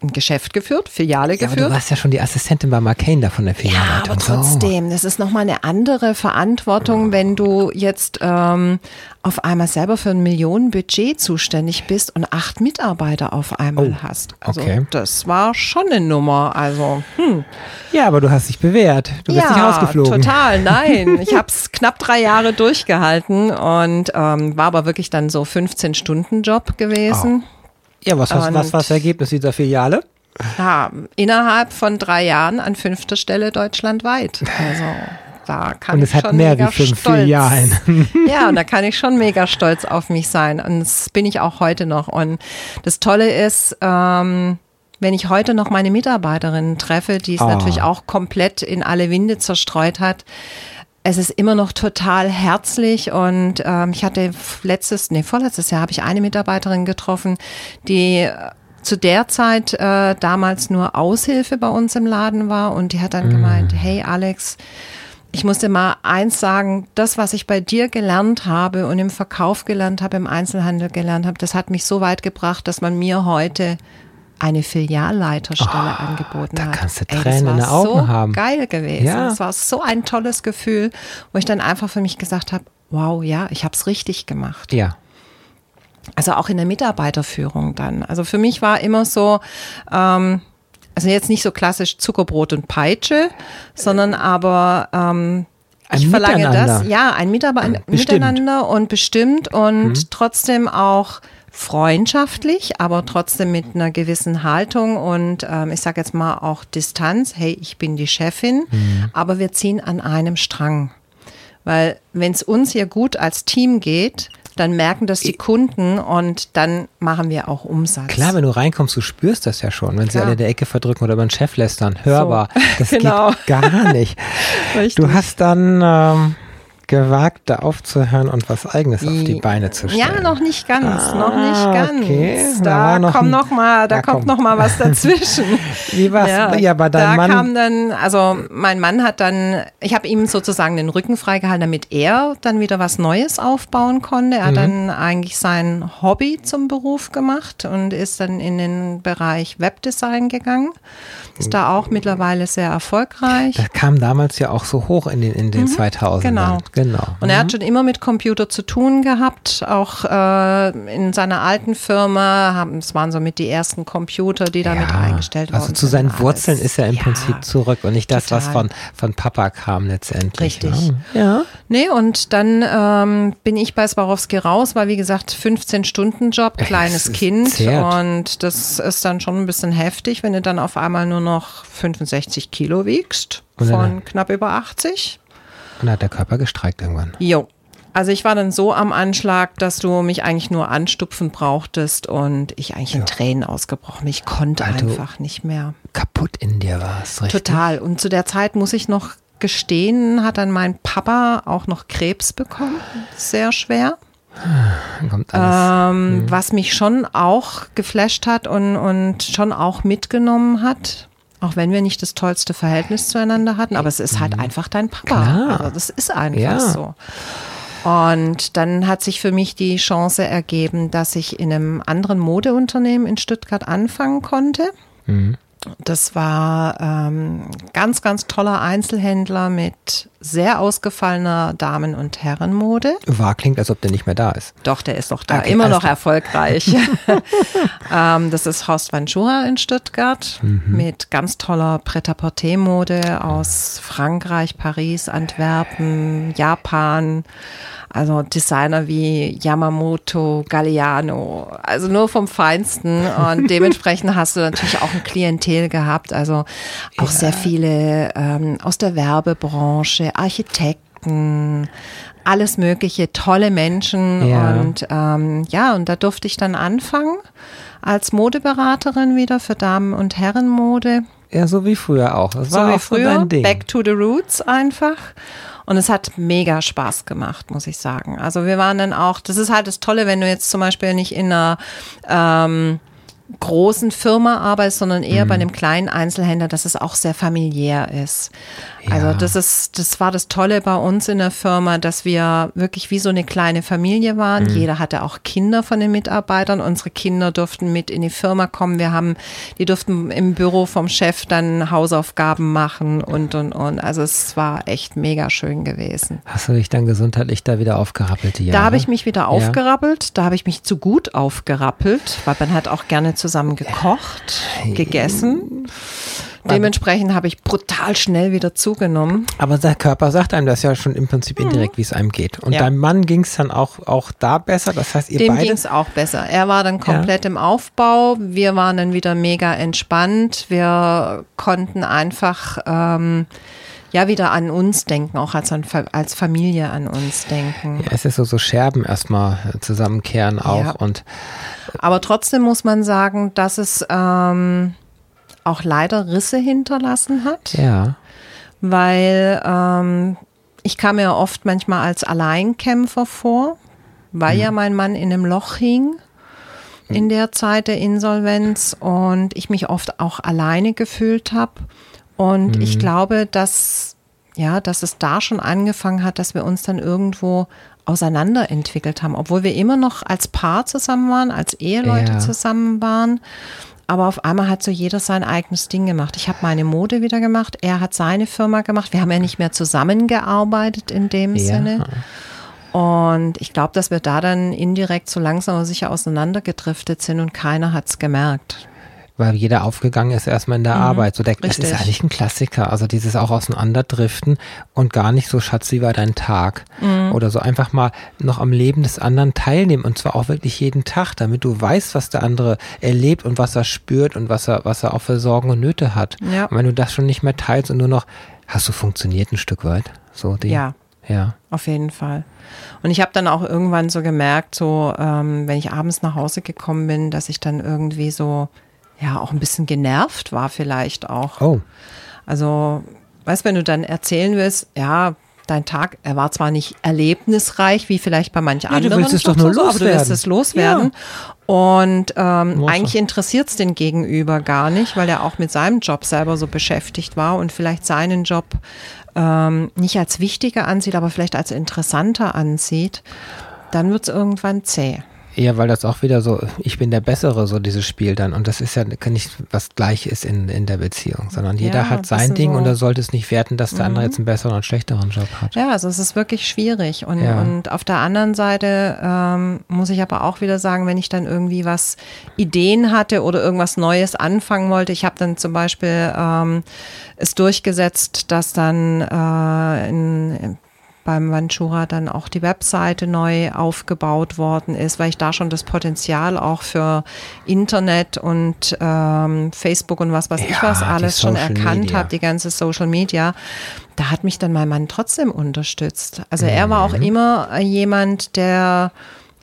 ein Geschäft geführt, Filiale ja, aber geführt. du warst ja schon die Assistentin bei McCain da von der Ja, Filialleitung. aber So. trotzdem, das ist nochmal eine andere Verantwortung, wenn du jetzt ähm, auf einmal selber für ein Millionenbudget zuständig bist und acht Mitarbeiter auf einmal Oh, hast. Also okay. das war schon eine Nummer. Also hm. Ja, aber du hast dich bewährt. Du bist ja, nicht rausgeflogen. total. Nein, ich habe es knapp drei Jahre durchgehalten und ähm, war aber wirklich dann so 15 Stunden Job gewesen. Ja, was, was, was war das Ergebnis dieser Filiale? Ja, innerhalb von drei Jahren an fünfter Stelle deutschlandweit. Also da kann Und ich es hat schon mehr wie fünf stolz. Filialen. Ja, und da kann ich schon mega stolz auf mich sein. Und das bin ich auch heute noch. Und das Tolle ist, ähm, wenn ich heute noch meine Mitarbeiterinnen treffe, die es Ah. natürlich auch komplett in alle Winde zerstreut hat, es ist immer noch total herzlich und ähm, ich hatte letztes, nee, vorletztes Jahr habe ich eine Mitarbeiterin getroffen, die äh, zu der Zeit äh, damals nur Aushilfe bei uns im Laden war und die hat dann gemeint, hey Alex, ich muss dir mal eins sagen, das, was ich bei dir gelernt habe und im Verkauf gelernt habe, im Einzelhandel gelernt habe, das hat mich so weit gebracht, dass man mir heute eine Filialleiterstelle angeboten da hat. kannst du Ey, Tränen das in war den Augen so haben. geil gewesen. Ja. Es war so ein tolles Gefühl, wo ich dann einfach für mich gesagt habe, wow, ja, ich habe es richtig gemacht. Ja. Also auch in der Mitarbeiterführung dann. Also für mich war immer so, ähm, also jetzt nicht so klassisch Zuckerbrot und Peitsche, sondern aber ähm, Ein ich verlange das, ja, ein Mitarbeiter miteinander und bestimmt und trotzdem auch freundschaftlich, aber trotzdem mit einer gewissen Haltung und ähm, ich sage jetzt mal auch Distanz. Hey, ich bin die Chefin, aber wir ziehen an einem Strang. Weil wenn es uns hier gut als Team geht, dann merken das die Kunden und dann machen wir auch Umsatz. Klar, wenn du reinkommst, du spürst das ja schon, wenn sie Klar. alle in der Ecke verdrücken oder über den Chef lästern. Hörbar. Das Genau. geht gar nicht. Du hast dann ähm, gewagt, da aufzuhören und was Eigenes auf die Beine zu stellen. Ja, noch nicht ganz, noch Ah, nicht ganz. okay. Da Da, war noch kommt noch mal, da Ja, kommt komm. noch mal was dazwischen. Wie war's? Ja, bei deinem da Mann- kam dann, also mein Mann hat dann, ich habe ihm sozusagen den Rücken freigehalten, damit er dann wieder was Neues aufbauen konnte. Er hat Mhm. dann eigentlich sein Hobby zum Beruf gemacht und ist dann in den Bereich Webdesign gegangen. Ist da auch mittlerweile sehr erfolgreich. Das kam damals ja auch so hoch in den, in den 2000ern. Genau, Genau. Und er hat schon immer mit Computer zu tun gehabt, auch äh, in seiner alten Firma. Haben, es waren so mit die ersten Computer, die da mit eingestellt also worden zu seinen Wurzeln ist er im Ja, Prinzip zurück und nicht das, was total. von, von Papa kam letztendlich. Richtig. Ne? Ja. Nee, und dann ähm, bin ich bei Swarovski raus, weil wie gesagt 15-Stunden-Job, kleines Es Kind zehrt. und das ist dann schon ein bisschen heftig, wenn du dann auf einmal nur noch 65 Kilo wiegst von knapp über 80. Und dann hat der Körper gestreikt irgendwann. Jo. Also ich war dann so am Anschlag, dass du mich eigentlich nur anstupfen brauchtest und ich eigentlich in Tränen ausgebrochen. Ich konnte du- einfach nicht mehr. Kaputt in dir war es, richtig? Total. Und zu der Zeit muss ich noch gestehen, hat dann mein Papa auch noch Krebs bekommen. Sehr schwer. Dann kommt alles. Ähm, Was mich schon auch geflasht hat und, und schon auch mitgenommen hat. Auch wenn wir nicht das tollste Verhältnis zueinander hatten, aber es ist halt einfach dein Papa. Klar. Also das ist einfach Ja. so. Und dann hat sich für mich die Chance ergeben, dass ich in einem anderen Modeunternehmen in Stuttgart anfangen konnte. Das war ähm, ganz, ganz toller Einzelhändler mit sehr ausgefallener Damen- und Herrenmode. War klingt, als ob der nicht mehr da ist. Doch, der ist noch da, Okay, immer noch klar. erfolgreich. ähm, das ist Horst van Schura in Stuttgart Mhm. mit ganz toller Pret-à-Porter-Mode aus Frankreich, Paris, Antwerpen, Japan. Also Designer wie Yamamoto, Galliano, also nur vom Feinsten. Und dementsprechend hast du natürlich auch ein Klientel gehabt. Also auch sehr viele ähm, aus der Werbebranche, Architekten, alles mögliche, tolle Menschen. Ja. Und ähm, ja, und da durfte ich dann anfangen als Modeberaterin wieder für Damen- und Herrenmode. Ja, so wie früher auch. Das So war wie früher, back to the roots einfach. Und es hat mega Spaß gemacht, muss ich sagen. Also wir waren dann auch, das ist halt das Tolle, wenn du jetzt zum Beispiel nicht in einer ähm, großen Firma arbeitest, sondern eher Mhm. bei einem kleinen Einzelhändler, dass es auch sehr familiär ist. Also Ja. das ist, das war das Tolle bei uns in der Firma, dass wir wirklich wie so eine kleine Familie waren. Mhm. Jeder hatte auch Kinder von den Mitarbeitern. Unsere Kinder durften mit in die Firma kommen. Wir haben, die durften im Büro vom Chef dann Hausaufgaben machen und und und. Also es war echt mega schön gewesen. Hast du dich dann gesundheitlich da wieder aufgerappelt? Jahre? Da habe ich mich wieder Ja. aufgerappelt. Da habe ich mich zu gut aufgerappelt, weil man hat auch gerne zusammen gekocht, gegessen. Dementsprechend habe ich brutal schnell wieder zugenommen. Aber der Körper sagt einem das ja schon im Prinzip indirekt, wie es einem geht. Und Mhm. Ja. deinem Mann ging es dann auch, auch da besser. Das heißt, ihr Dem beide. ging es auch besser. Er war dann komplett im Aufbau. Wir waren dann wieder mega entspannt. Wir konnten einfach ähm, ja wieder an uns denken, auch als, als Familie an uns denken. Ja, es ist so, so Scherben erstmal zusammenkehren auch. Ja. Und Aber trotzdem muss man sagen, dass es ähm, auch leider Risse hinterlassen hat. ja, weil ähm, ich kam mir oft manchmal als Alleinkämpfer vor, weil Mhm. ja mein Mann in einem Loch hing in der Zeit der Insolvenz und ich mich oft auch alleine gefühlt habe. Und Mhm. ich glaube, dass, ja, dass es da schon angefangen hat, dass wir uns dann irgendwo auseinanderentwickelt haben, obwohl wir immer noch als Paar zusammen waren, als Eheleute Ja. zusammen waren. Aber auf einmal hat so jeder sein eigenes Ding gemacht. Ich habe meine Mode wieder gemacht, er hat seine Firma gemacht. Wir haben ja nicht mehr zusammengearbeitet in dem Ja. Sinne. Und ich glaube, dass wir da dann indirekt so langsam aber sicher auseinandergedriftet sind und keiner hat es gemerkt. Weil jeder aufgegangen ist erstmal in der Arbeit. So der, das ist Mhm. Eigentlich ein Klassiker. Also dieses auch auseinanderdriften und gar nicht so, Schatz, wie war dein Tag? Mhm. Oder so einfach mal noch am Leben des anderen teilnehmen und zwar auch wirklich jeden Tag, damit du weißt, was der andere erlebt und was er spürt und was er, was er auch für Sorgen und Nöte hat. Ja. Und wenn du das schon nicht mehr teilst und nur noch, hast du funktioniert ein Stück weit? So die, Ja. Ja. Auf jeden Fall. Und ich habe dann auch irgendwann so gemerkt, so ähm, wenn ich abends nach Hause gekommen bin, dass ich dann irgendwie so ja auch ein bisschen genervt war vielleicht auch. Oh. Also, weißt wenn du dann erzählen willst, ja, dein Tag, er war zwar nicht erlebnisreich, wie vielleicht bei manch du anderen, willst es doch nur so, aber du willst loswerden. es loswerden. Und ähm, eigentlich interessiert es den Gegenüber gar nicht, weil er auch mit seinem Job selber so beschäftigt war und vielleicht seinen Job ähm, nicht als wichtiger ansieht, aber vielleicht als interessanter ansieht, dann wird es irgendwann zäh. Ja, weil das auch wieder so, ich bin der Bessere, so dieses Spiel dann. Und das ist ja nicht was Gleiches in, in der Beziehung, sondern jeder Ja, hat sein Ding so. und er sollte es nicht werten, dass der andere Mhm. jetzt einen besseren und schlechteren Job hat. Ja, also es ist wirklich schwierig. Und, Ja. und auf der anderen Seite ähm, muss ich aber auch wieder sagen, wenn ich dann irgendwie was Ideen hatte oder irgendwas Neues anfangen wollte, ich habe dann zum Beispiel ähm, es durchgesetzt, dass dann äh, in, beim Ventura dann auch die Webseite neu aufgebaut worden ist, weil ich da schon das Potenzial auch für Internet und ähm, Facebook und was weiß ich Ja, was die alles schon erkannt habe, die ganze Social Media. Da hat mich dann mein Mann trotzdem unterstützt. Also er war auch Mhm. immer jemand, der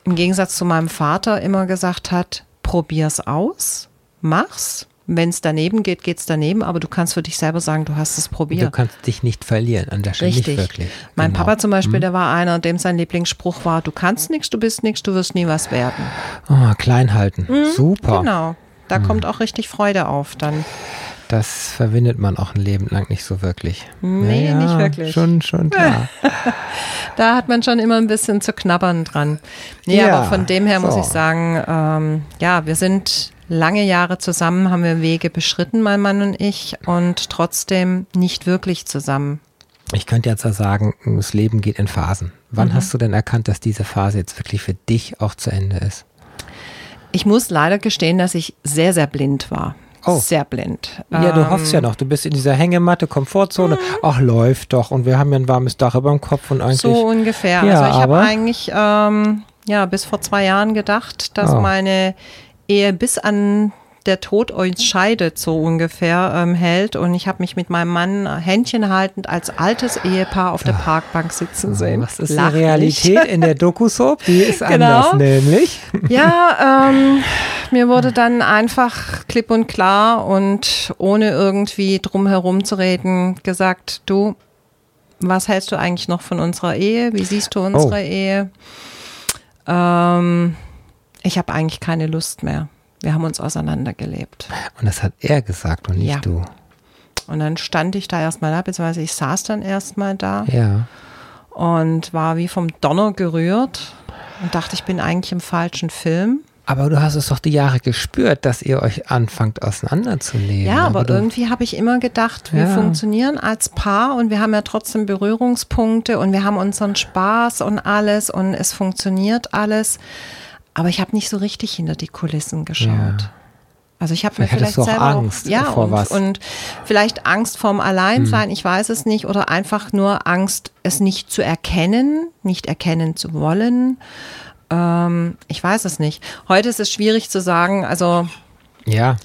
im Gegensatz zu meinem Vater immer gesagt hat, probier's aus, mach's. Wenn es daneben geht, geht's daneben, aber du kannst für dich selber sagen, du hast es Du probiert. kannst dich nicht verlieren an der Stelle. Richtig. Nicht wirklich. Mein Genau. Papa zum Beispiel, der war einer, dem sein Lieblingsspruch war, du kannst nichts, du bist nichts, du wirst nie was werden. Oh, klein halten. Super. Genau. Da Mhm. kommt auch richtig Freude auf dann. Das verwindet man auch ein Leben lang nicht so wirklich. Nee, nicht wirklich. Schon, schon klar. Da hat man schon immer ein bisschen zu knabbern dran. Nee, Ja, aber von dem her muss so. ich sagen, ähm, ja, wir sind lange Jahre zusammen, haben wir Wege beschritten, mein Mann und ich, und trotzdem nicht wirklich zusammen. Ich könnte jetzt ja sagen, das Leben geht in Phasen. Wann Mhm. hast du denn erkannt, dass diese Phase jetzt wirklich für dich auch zu Ende ist? Ich muss leider gestehen, dass ich sehr, sehr blind war. Oh. Sehr blind. Ja, du Ähm, hoffst ja noch. Du bist in dieser Hängematte, Komfortzone. Ach, läuft doch. Und wir haben ja ein warmes Dach über dem Kopf und eigentlich. So ungefähr. Ja, also ich habe eigentlich ähm, ja bis vor zwei Jahren gedacht, dass Oh. meine Ehe bis an der Tod uns scheidet, so ungefähr ähm, hält. Und ich habe mich mit meinem Mann Händchen haltend als altes Ehepaar auf der Parkbank sitzen sehen. was ist Lach die Realität in der Doku-Soap? Die ist Genau. anders, nämlich. nicht. Ja, ähm, mir wurde dann einfach klipp und klar und ohne irgendwie drum herum zu reden gesagt, du, was hältst du eigentlich noch von unserer Ehe? Wie siehst du unsere Oh. Ehe? Ähm, ich habe eigentlich keine Lust mehr. Wir haben uns auseinandergelebt. Und das hat er gesagt und nicht Ja. du. Und dann stand ich da erstmal da, beziehungsweise ich saß dann erstmal da Ja. und war wie vom Donner gerührt und dachte, ich bin eigentlich im falschen Film. Aber du hast es doch die Jahre gespürt, dass ihr euch anfangt auseinanderzuleben. Ja, aber du, irgendwie habe ich immer gedacht, wir Ja. funktionieren als Paar und wir haben ja trotzdem Berührungspunkte und wir haben unseren Spaß und alles und es funktioniert alles. Aber ich habe nicht so richtig hinter die Kulissen geschaut. Ja. Also ich habe mir Vielleicht auch selber Angst ja vor und, was. Hm. und vielleicht Angst vorm Alleinsein, ich weiß es nicht, oder einfach nur Angst, es nicht zu erkennen, nicht erkennen zu wollen. Ähm, ich weiß es nicht. Heute ist es schwierig zu sagen. Also ja,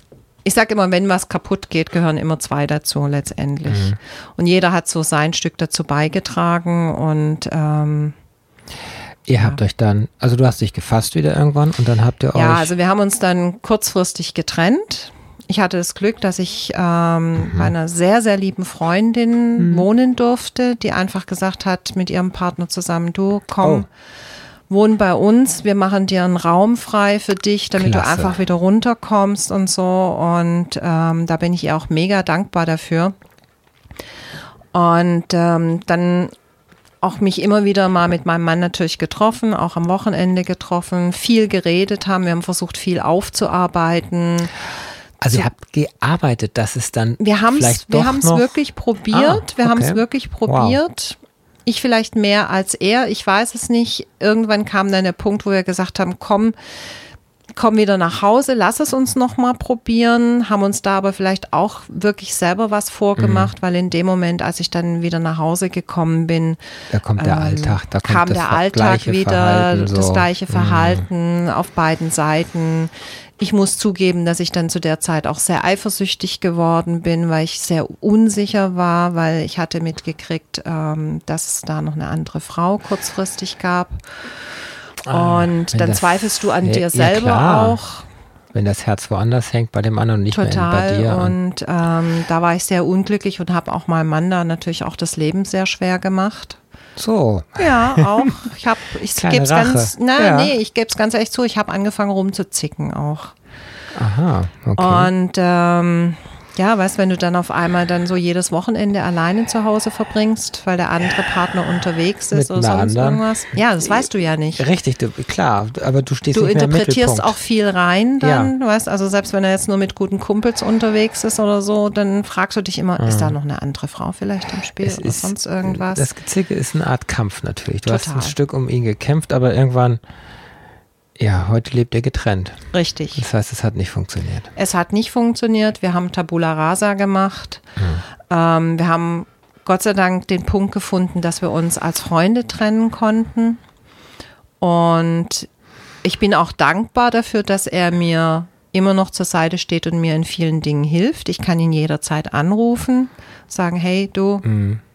ich sage immer, wenn was kaputt geht, gehören immer zwei dazu letztendlich. Mhm. Und jeder hat so sein Stück dazu beigetragen und ähm, ihr habt euch dann, also du hast dich gefasst wieder irgendwann und dann habt ihr ja, euch. also wir haben uns dann kurzfristig getrennt. Ich hatte das Glück, dass ich ähm, Mhm. bei einer sehr, sehr lieben Freundin wohnen durfte, die einfach gesagt hat mit ihrem Partner zusammen, du komm, Oh. wohn bei uns, wir machen dir einen Raum frei für dich, damit Klasse. du einfach wieder runterkommst und so. Und ähm, da bin ich ihr auch mega dankbar dafür. Und ähm, dann auch mich immer wieder mal mit meinem Mann natürlich getroffen, auch am Wochenende getroffen, viel geredet haben. Wir haben versucht, viel aufzuarbeiten. also ihr habt gearbeitet, dass es dann. Wir haben es vielleicht wir doch haben's noch- wirklich probiert. Ah, Wir haben es okay. wirklich Wow. probiert. Ich vielleicht mehr als er. Ich weiß es nicht. Irgendwann kam dann der Punkt, wo wir gesagt haben, komm, komm wieder nach Hause, lass es uns noch mal probieren, haben uns da aber vielleicht auch wirklich selber was vorgemacht, Mhm. weil in dem Moment, als ich dann wieder nach Hause gekommen bin, Da kommt der ähm, Alltag, da kommt kam das der Alltag wieder, Verhalten, so. das gleiche Mhm. Verhalten auf beiden Seiten. Ich muss zugeben, dass ich dann zu der Zeit auch sehr eifersüchtig geworden bin, weil ich sehr unsicher war, weil ich hatte mitgekriegt, ähm, dass es da noch eine andere Frau kurzfristig gab. Ah, Und dann das- zweifelst du an Ja, dir ja, selber klar. auch Wenn das Herz woanders hängt, bei dem anderen und nicht mehr bei total. dir. Und ähm, da war ich sehr unglücklich und habe auch meinem Mann da natürlich auch das Leben sehr schwer gemacht. so, Ja, auch. Ich habe, ich gebe es ganz, na, Ja. nee, ich gebe es ganz ehrlich zu, ich habe angefangen rumzuzicken auch. aha, okay. Und ähm, Ja, weißt, wenn du dann auf einmal dann so jedes Wochenende alleine zu Hause verbringst, weil der andere Partner unterwegs ist oder sonst irgendwas. Ja, das weißt du ja nicht. Richtig, du, klar, aber du stehst Du nicht mehr im interpretierst Mittelpunkt. auch viel rein dann, weißt, also selbst wenn er jetzt nur mit guten Kumpels unterwegs ist oder so, dann fragst du dich immer, ist da noch eine andere Frau vielleicht im Spiel Es oder ist- sonst irgendwas? Das Gezicke ist eine Art Kampf natürlich. Du hast Total. ein Stück um ihn gekämpft, aber irgendwann, ja, heute lebt ihr getrennt. Richtig. Das heißt, es hat nicht funktioniert. Es hat nicht funktioniert. Wir haben Tabula Rasa gemacht. Ähm, wir haben Gott sei Dank den Punkt gefunden, dass wir uns als Freunde trennen konnten. Und ich bin auch dankbar dafür, dass er mir immer noch zur Seite steht und mir in vielen Dingen hilft. Ich kann ihn jederzeit anrufen, sagen, hey du,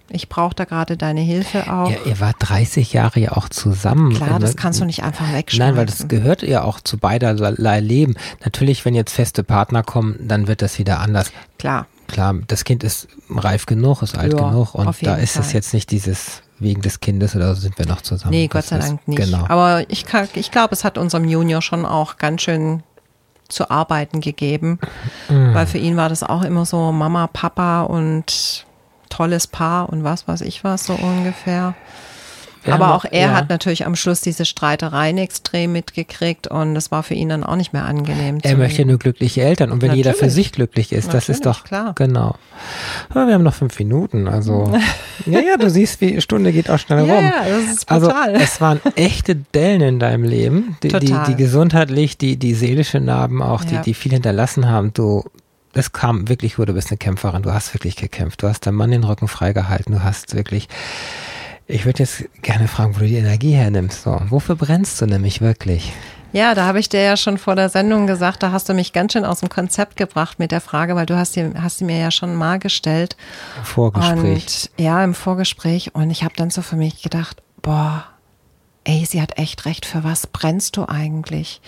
ich brauche da gerade deine Hilfe auch. Ihr, ihr wart 30 Jahre ja auch zusammen. Klar, Und das kannst du nicht einfach wegschneiden. Nein, weil das gehört ja auch zu beiderlei Leben. Natürlich, wenn jetzt feste Partner kommen, dann wird das wieder anders. Klar. Klar, das Kind ist reif genug, ist alt Ja, genug und da ist es Fall. jetzt nicht dieses wegen des Kindes oder so sind wir noch zusammen. Nee, Gott sei Dank nicht. Genau. Aber ich, kann- ich glaube, es hat unserem Junior schon auch ganz schön zu arbeiten gegeben, Mhm. weil für ihn war das auch immer so Mama, Papa und tolles Paar und was weiß ich was so ungefähr. Wir Aber auch er ja. hat natürlich am Schluss diese Streitereien extrem mitgekriegt und das war für ihn dann auch nicht mehr angenehm. Er möchte nur glückliche Eltern und wenn jeder für Natürlich. sich glücklich ist, das ist Natürlich, doch klar. genau. Aber wir haben noch fünf Minuten, also ja, ja, du siehst, wie Stunde geht auch schnell Ja, rum. ja, das ist Also brutal. es waren echte Dellen in deinem Leben, die, die, die gesundheitlich, die, die seelische Narben auch, die, Ja. die viel hinterlassen haben. Du, es kam wirklich, du bist eine Kämpferin, du hast wirklich gekämpft, du hast deinem Mann den Rücken freigehalten, du hast wirklich. Ich würde jetzt gerne fragen, wo du die Energie hernimmst. So, wofür brennst du nämlich wirklich? Ja, da habe ich dir ja schon vor der Sendung gesagt, da hast du mich ganz schön aus dem Konzept gebracht mit der Frage, weil du hast sie, hast sie mir ja schon mal gestellt. Vorgespräch. Und ja, im Vorgespräch. Und ich habe dann so für mich gedacht, boah, ey, sie hat echt recht, für was brennst du eigentlich?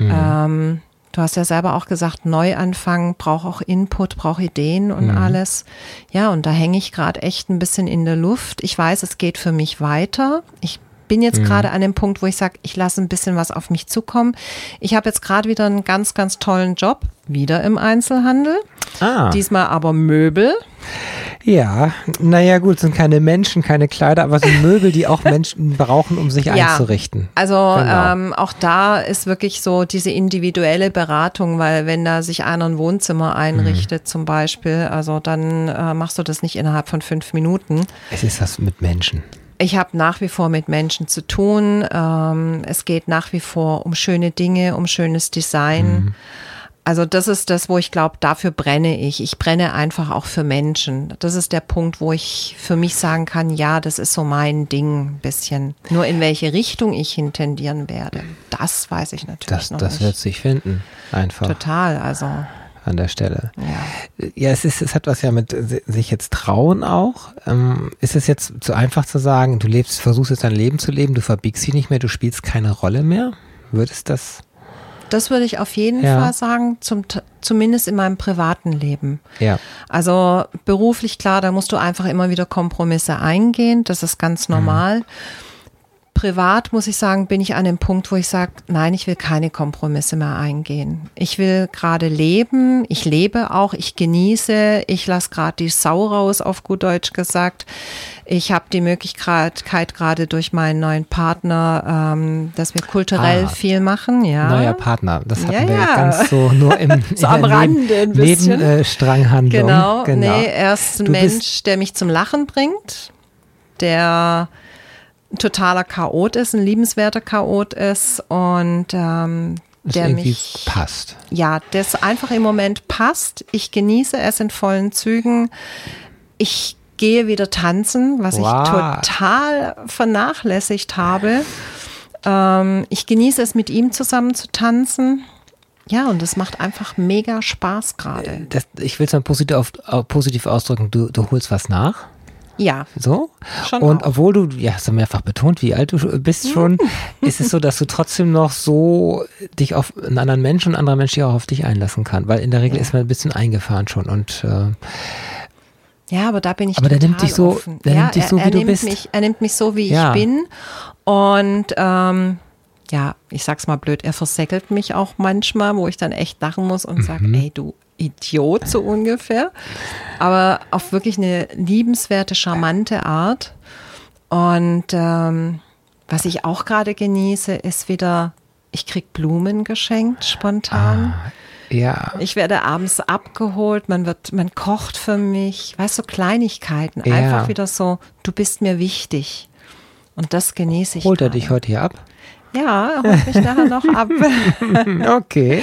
Ähm, du hast ja selber auch gesagt, Neuanfang braucht auch Input, braucht Ideen und alles. Ja, und da hänge ich gerade echt ein bisschen in der Luft. Ich weiß, es geht für mich weiter. Ich bin jetzt gerade an dem Punkt, wo ich sage, ich lasse ein bisschen was auf mich zukommen. Ich habe jetzt gerade wieder einen ganz, ganz tollen Job, wieder im Einzelhandel. ah. Diesmal aber Möbel. Ja, naja gut, sind keine Menschen, keine Kleider, aber sind Möbel, die auch Menschen brauchen, um sich Ja. einzurichten. Also Genau. ähm, auch da ist wirklich so diese individuelle Beratung, weil wenn da sich einer ein Wohnzimmer einrichtet zum Beispiel, also dann äh, machst du das nicht innerhalb von fünf Minuten. Es ist was mit Menschen. Ich habe nach wie vor mit Menschen zu tun. Ähm, es geht nach wie vor um schöne Dinge, um schönes Design. Also das ist das, wo ich glaube, dafür brenne ich. Ich brenne einfach auch für Menschen. Das ist der Punkt, wo ich für mich sagen kann, ja, das ist so mein Ding ein bisschen. Nur in welche Richtung ich hintendieren werde, das weiß ich natürlich Das, noch das nicht. wird sich finden, einfach Total, also an der Stelle. ja. Ja, es ist, es hat was ja mit si- sich jetzt trauen auch. Ähm, ist es jetzt zu einfach zu sagen, du lebst, versuchst jetzt dein Leben zu leben, du verbiegst dich nicht mehr, du spielst keine Rolle mehr? Würdest das? Das würde ich auf jeden Ja. Fall sagen, zum, zumindest in meinem privaten Leben. Ja. Also beruflich klar, da musst du einfach immer wieder Kompromisse eingehen. Das ist ganz normal. Privat muss ich sagen, bin ich an dem Punkt, wo ich sage, nein, ich will keine Kompromisse mehr eingehen. Ich will gerade leben, ich lebe auch, ich genieße, ich lasse gerade die Sau raus, auf gut Deutsch gesagt. Ich habe die Möglichkeit gerade durch meinen neuen Partner, ähm, dass wir kulturell Ah. viel machen. Ja. Neuer Partner. Das hatten Ja, wir ja ganz so nur im So am Rande ein bisschen. Neben, äh, Stranghandlung. Genau, nee, er ist ein Du Mensch, der mich zum Lachen bringt, der ein totaler Chaot ist, ein liebenswerter Chaot ist und ähm, das der irgendwie mich, passt. ja, das einfach im Moment passt. Ich genieße es in vollen Zügen. Ich gehe wieder tanzen, was Wow. ich total vernachlässigt habe. Ähm, ich genieße es, mit ihm zusammen zu tanzen. Ja, und es macht einfach mega Spaß gerade. Das, ich will es mal positiv, auf, au- positiv ausdrücken, du, du holst was nach. Ja, So. Schon und auch. obwohl du, ja, hast du mehrfach betont, wie alt du bist schon, ist es so, dass du trotzdem noch so dich auf einen anderen Menschen und ein anderer Mensch sich auch auf dich einlassen kann. Weil in der Regel ist man ein bisschen eingefahren schon und äh, Ja, aber da bin ich Aber der total nimmt dich so- offen. der ja, nimmt dich er, so, wie er du nimmt bist. Mich, er nimmt mich so, wie Ja. ich bin. Und ähm, ja, ich sag's mal blöd, er versäckelt mich auch manchmal, wo ich dann echt lachen muss und Mhm. sage, ey du, Idiot so ungefähr, aber auf wirklich eine liebenswerte, charmante Art. Und ähm, was ich auch gerade genieße, ist wieder, ich krieg Blumen geschenkt spontan. Ah, ja. Ich werde abends abgeholt, man wird, man kocht für mich, weißt du, so Kleinigkeiten. Ja. Einfach wieder so, du bist mir wichtig. Und das genieße ich. Holt er dich heute hier ab? Ja, holt mich nachher noch ab. Okay.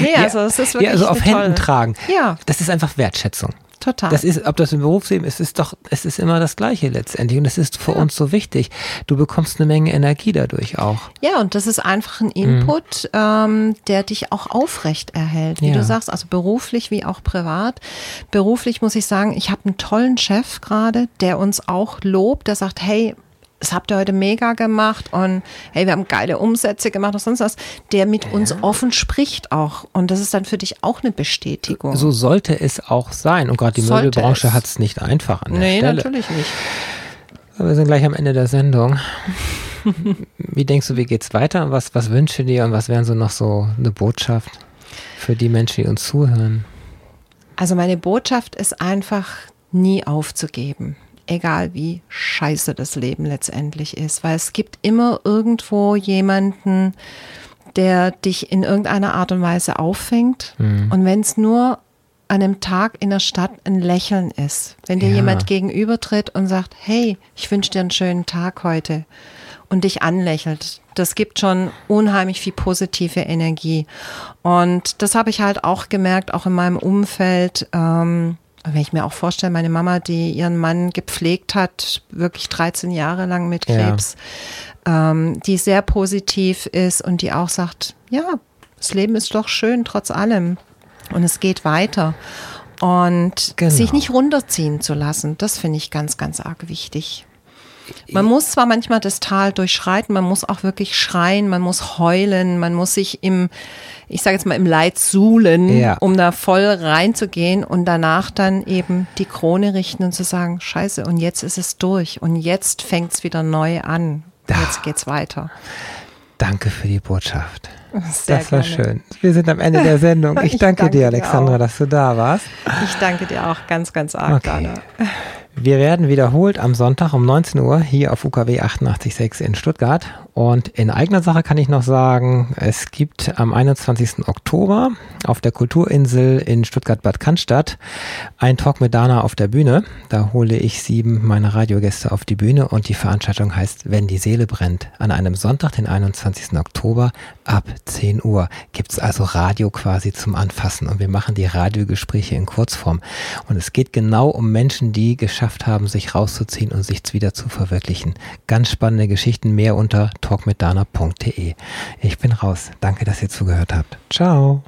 nee, also es ist wirklich Ja, also auf eine Händen tragen. Ja, Das ist einfach Wertschätzung. total. Das ist, ob das im Berufsleben ist, ist doch, es ist immer das Gleiche letztendlich. Und das ist für uns so wichtig. Du bekommst eine Menge Energie dadurch auch. Ja, und das ist einfach ein Input, ähm, der dich auch aufrecht erhält, wie Ja. du sagst, also beruflich wie auch privat. Beruflich muss ich sagen, ich habe einen tollen Chef gerade, der uns auch lobt, der sagt, hey, das habt ihr heute mega gemacht und hey, wir haben geile Umsätze gemacht und sonst was, der mit uns offen spricht auch. Und das ist dann für dich auch eine Bestätigung. So sollte es auch sein. Und gerade die Sollte Möbelbranche hat es nicht einfach an der nee, Stelle. natürlich nicht. Aber Wir sind gleich am Ende der Sendung. wie denkst du, wie geht's weiter? Was, was wünschst du dir und was wären so noch so eine Botschaft für die Menschen, die uns zuhören? Also meine Botschaft ist einfach, nie aufzugeben. Egal wie scheiße das Leben letztendlich ist. Weil es gibt immer irgendwo jemanden, der dich in irgendeiner Art und Weise auffängt. Und wenn es nur an einem Tag in der Stadt ein Lächeln ist, wenn dir Ja. jemand gegenübertritt und sagt, hey, ich wünsche dir einen schönen Tag heute und dich anlächelt, das gibt schon unheimlich viel positive Energie. Und das habe ich halt auch gemerkt, auch in meinem Umfeld. Ähm, wenn ich mir auch vorstelle, meine Mama, die ihren Mann gepflegt hat, wirklich 13 Jahre lang mit Ja. Krebs, ähm, die sehr positiv ist und die auch sagt, ja, das Leben ist doch schön trotz allem und es geht weiter. Und Genau. sich nicht runterziehen zu lassen, das finde ich ganz, ganz arg wichtig. Man muss zwar manchmal das Tal durchschreiten, man muss auch wirklich schreien, man muss heulen, man muss sich im, ich sage jetzt mal, im Leid suhlen, Ja. um da voll reinzugehen und danach dann eben die Krone richten und zu sagen, scheiße, und jetzt ist es durch und jetzt fängt es wieder neu an. Da. Jetzt geht's weiter. Danke für die Botschaft. Sehr das war gerne. schön. Wir sind am Ende der Sendung. Ich, Ich danke, danke dir, dir Alexandra, auch. dass du da warst. Ich danke dir auch ganz, ganz arg, Okay. Dana. Wir werden wiederholt am Sonntag um 19 Uhr hier auf UKW 88.6 in Stuttgart. Und in eigener Sache kann ich noch sagen, es gibt am 21. Oktober auf der Kulturinsel in Stuttgart-Bad Cannstatt ein Talk mit Dana auf der Bühne. Da hole ich sieben meiner Radiogäste auf die Bühne und die Veranstaltung heißt Wenn die Seele brennt. An einem Sonntag, den 21. Oktober ab 10 Uhr gibt's also Radio quasi zum Anfassen und wir machen die Radiogespräche in Kurzform. Und es geht genau um Menschen, die geschafft haben, sich rauszuziehen und sich wieder zu verwirklichen. Ganz spannende Geschichten, mehr unter talkmitdana.de. Ich bin raus. Danke, dass ihr zugehört habt. Ciao.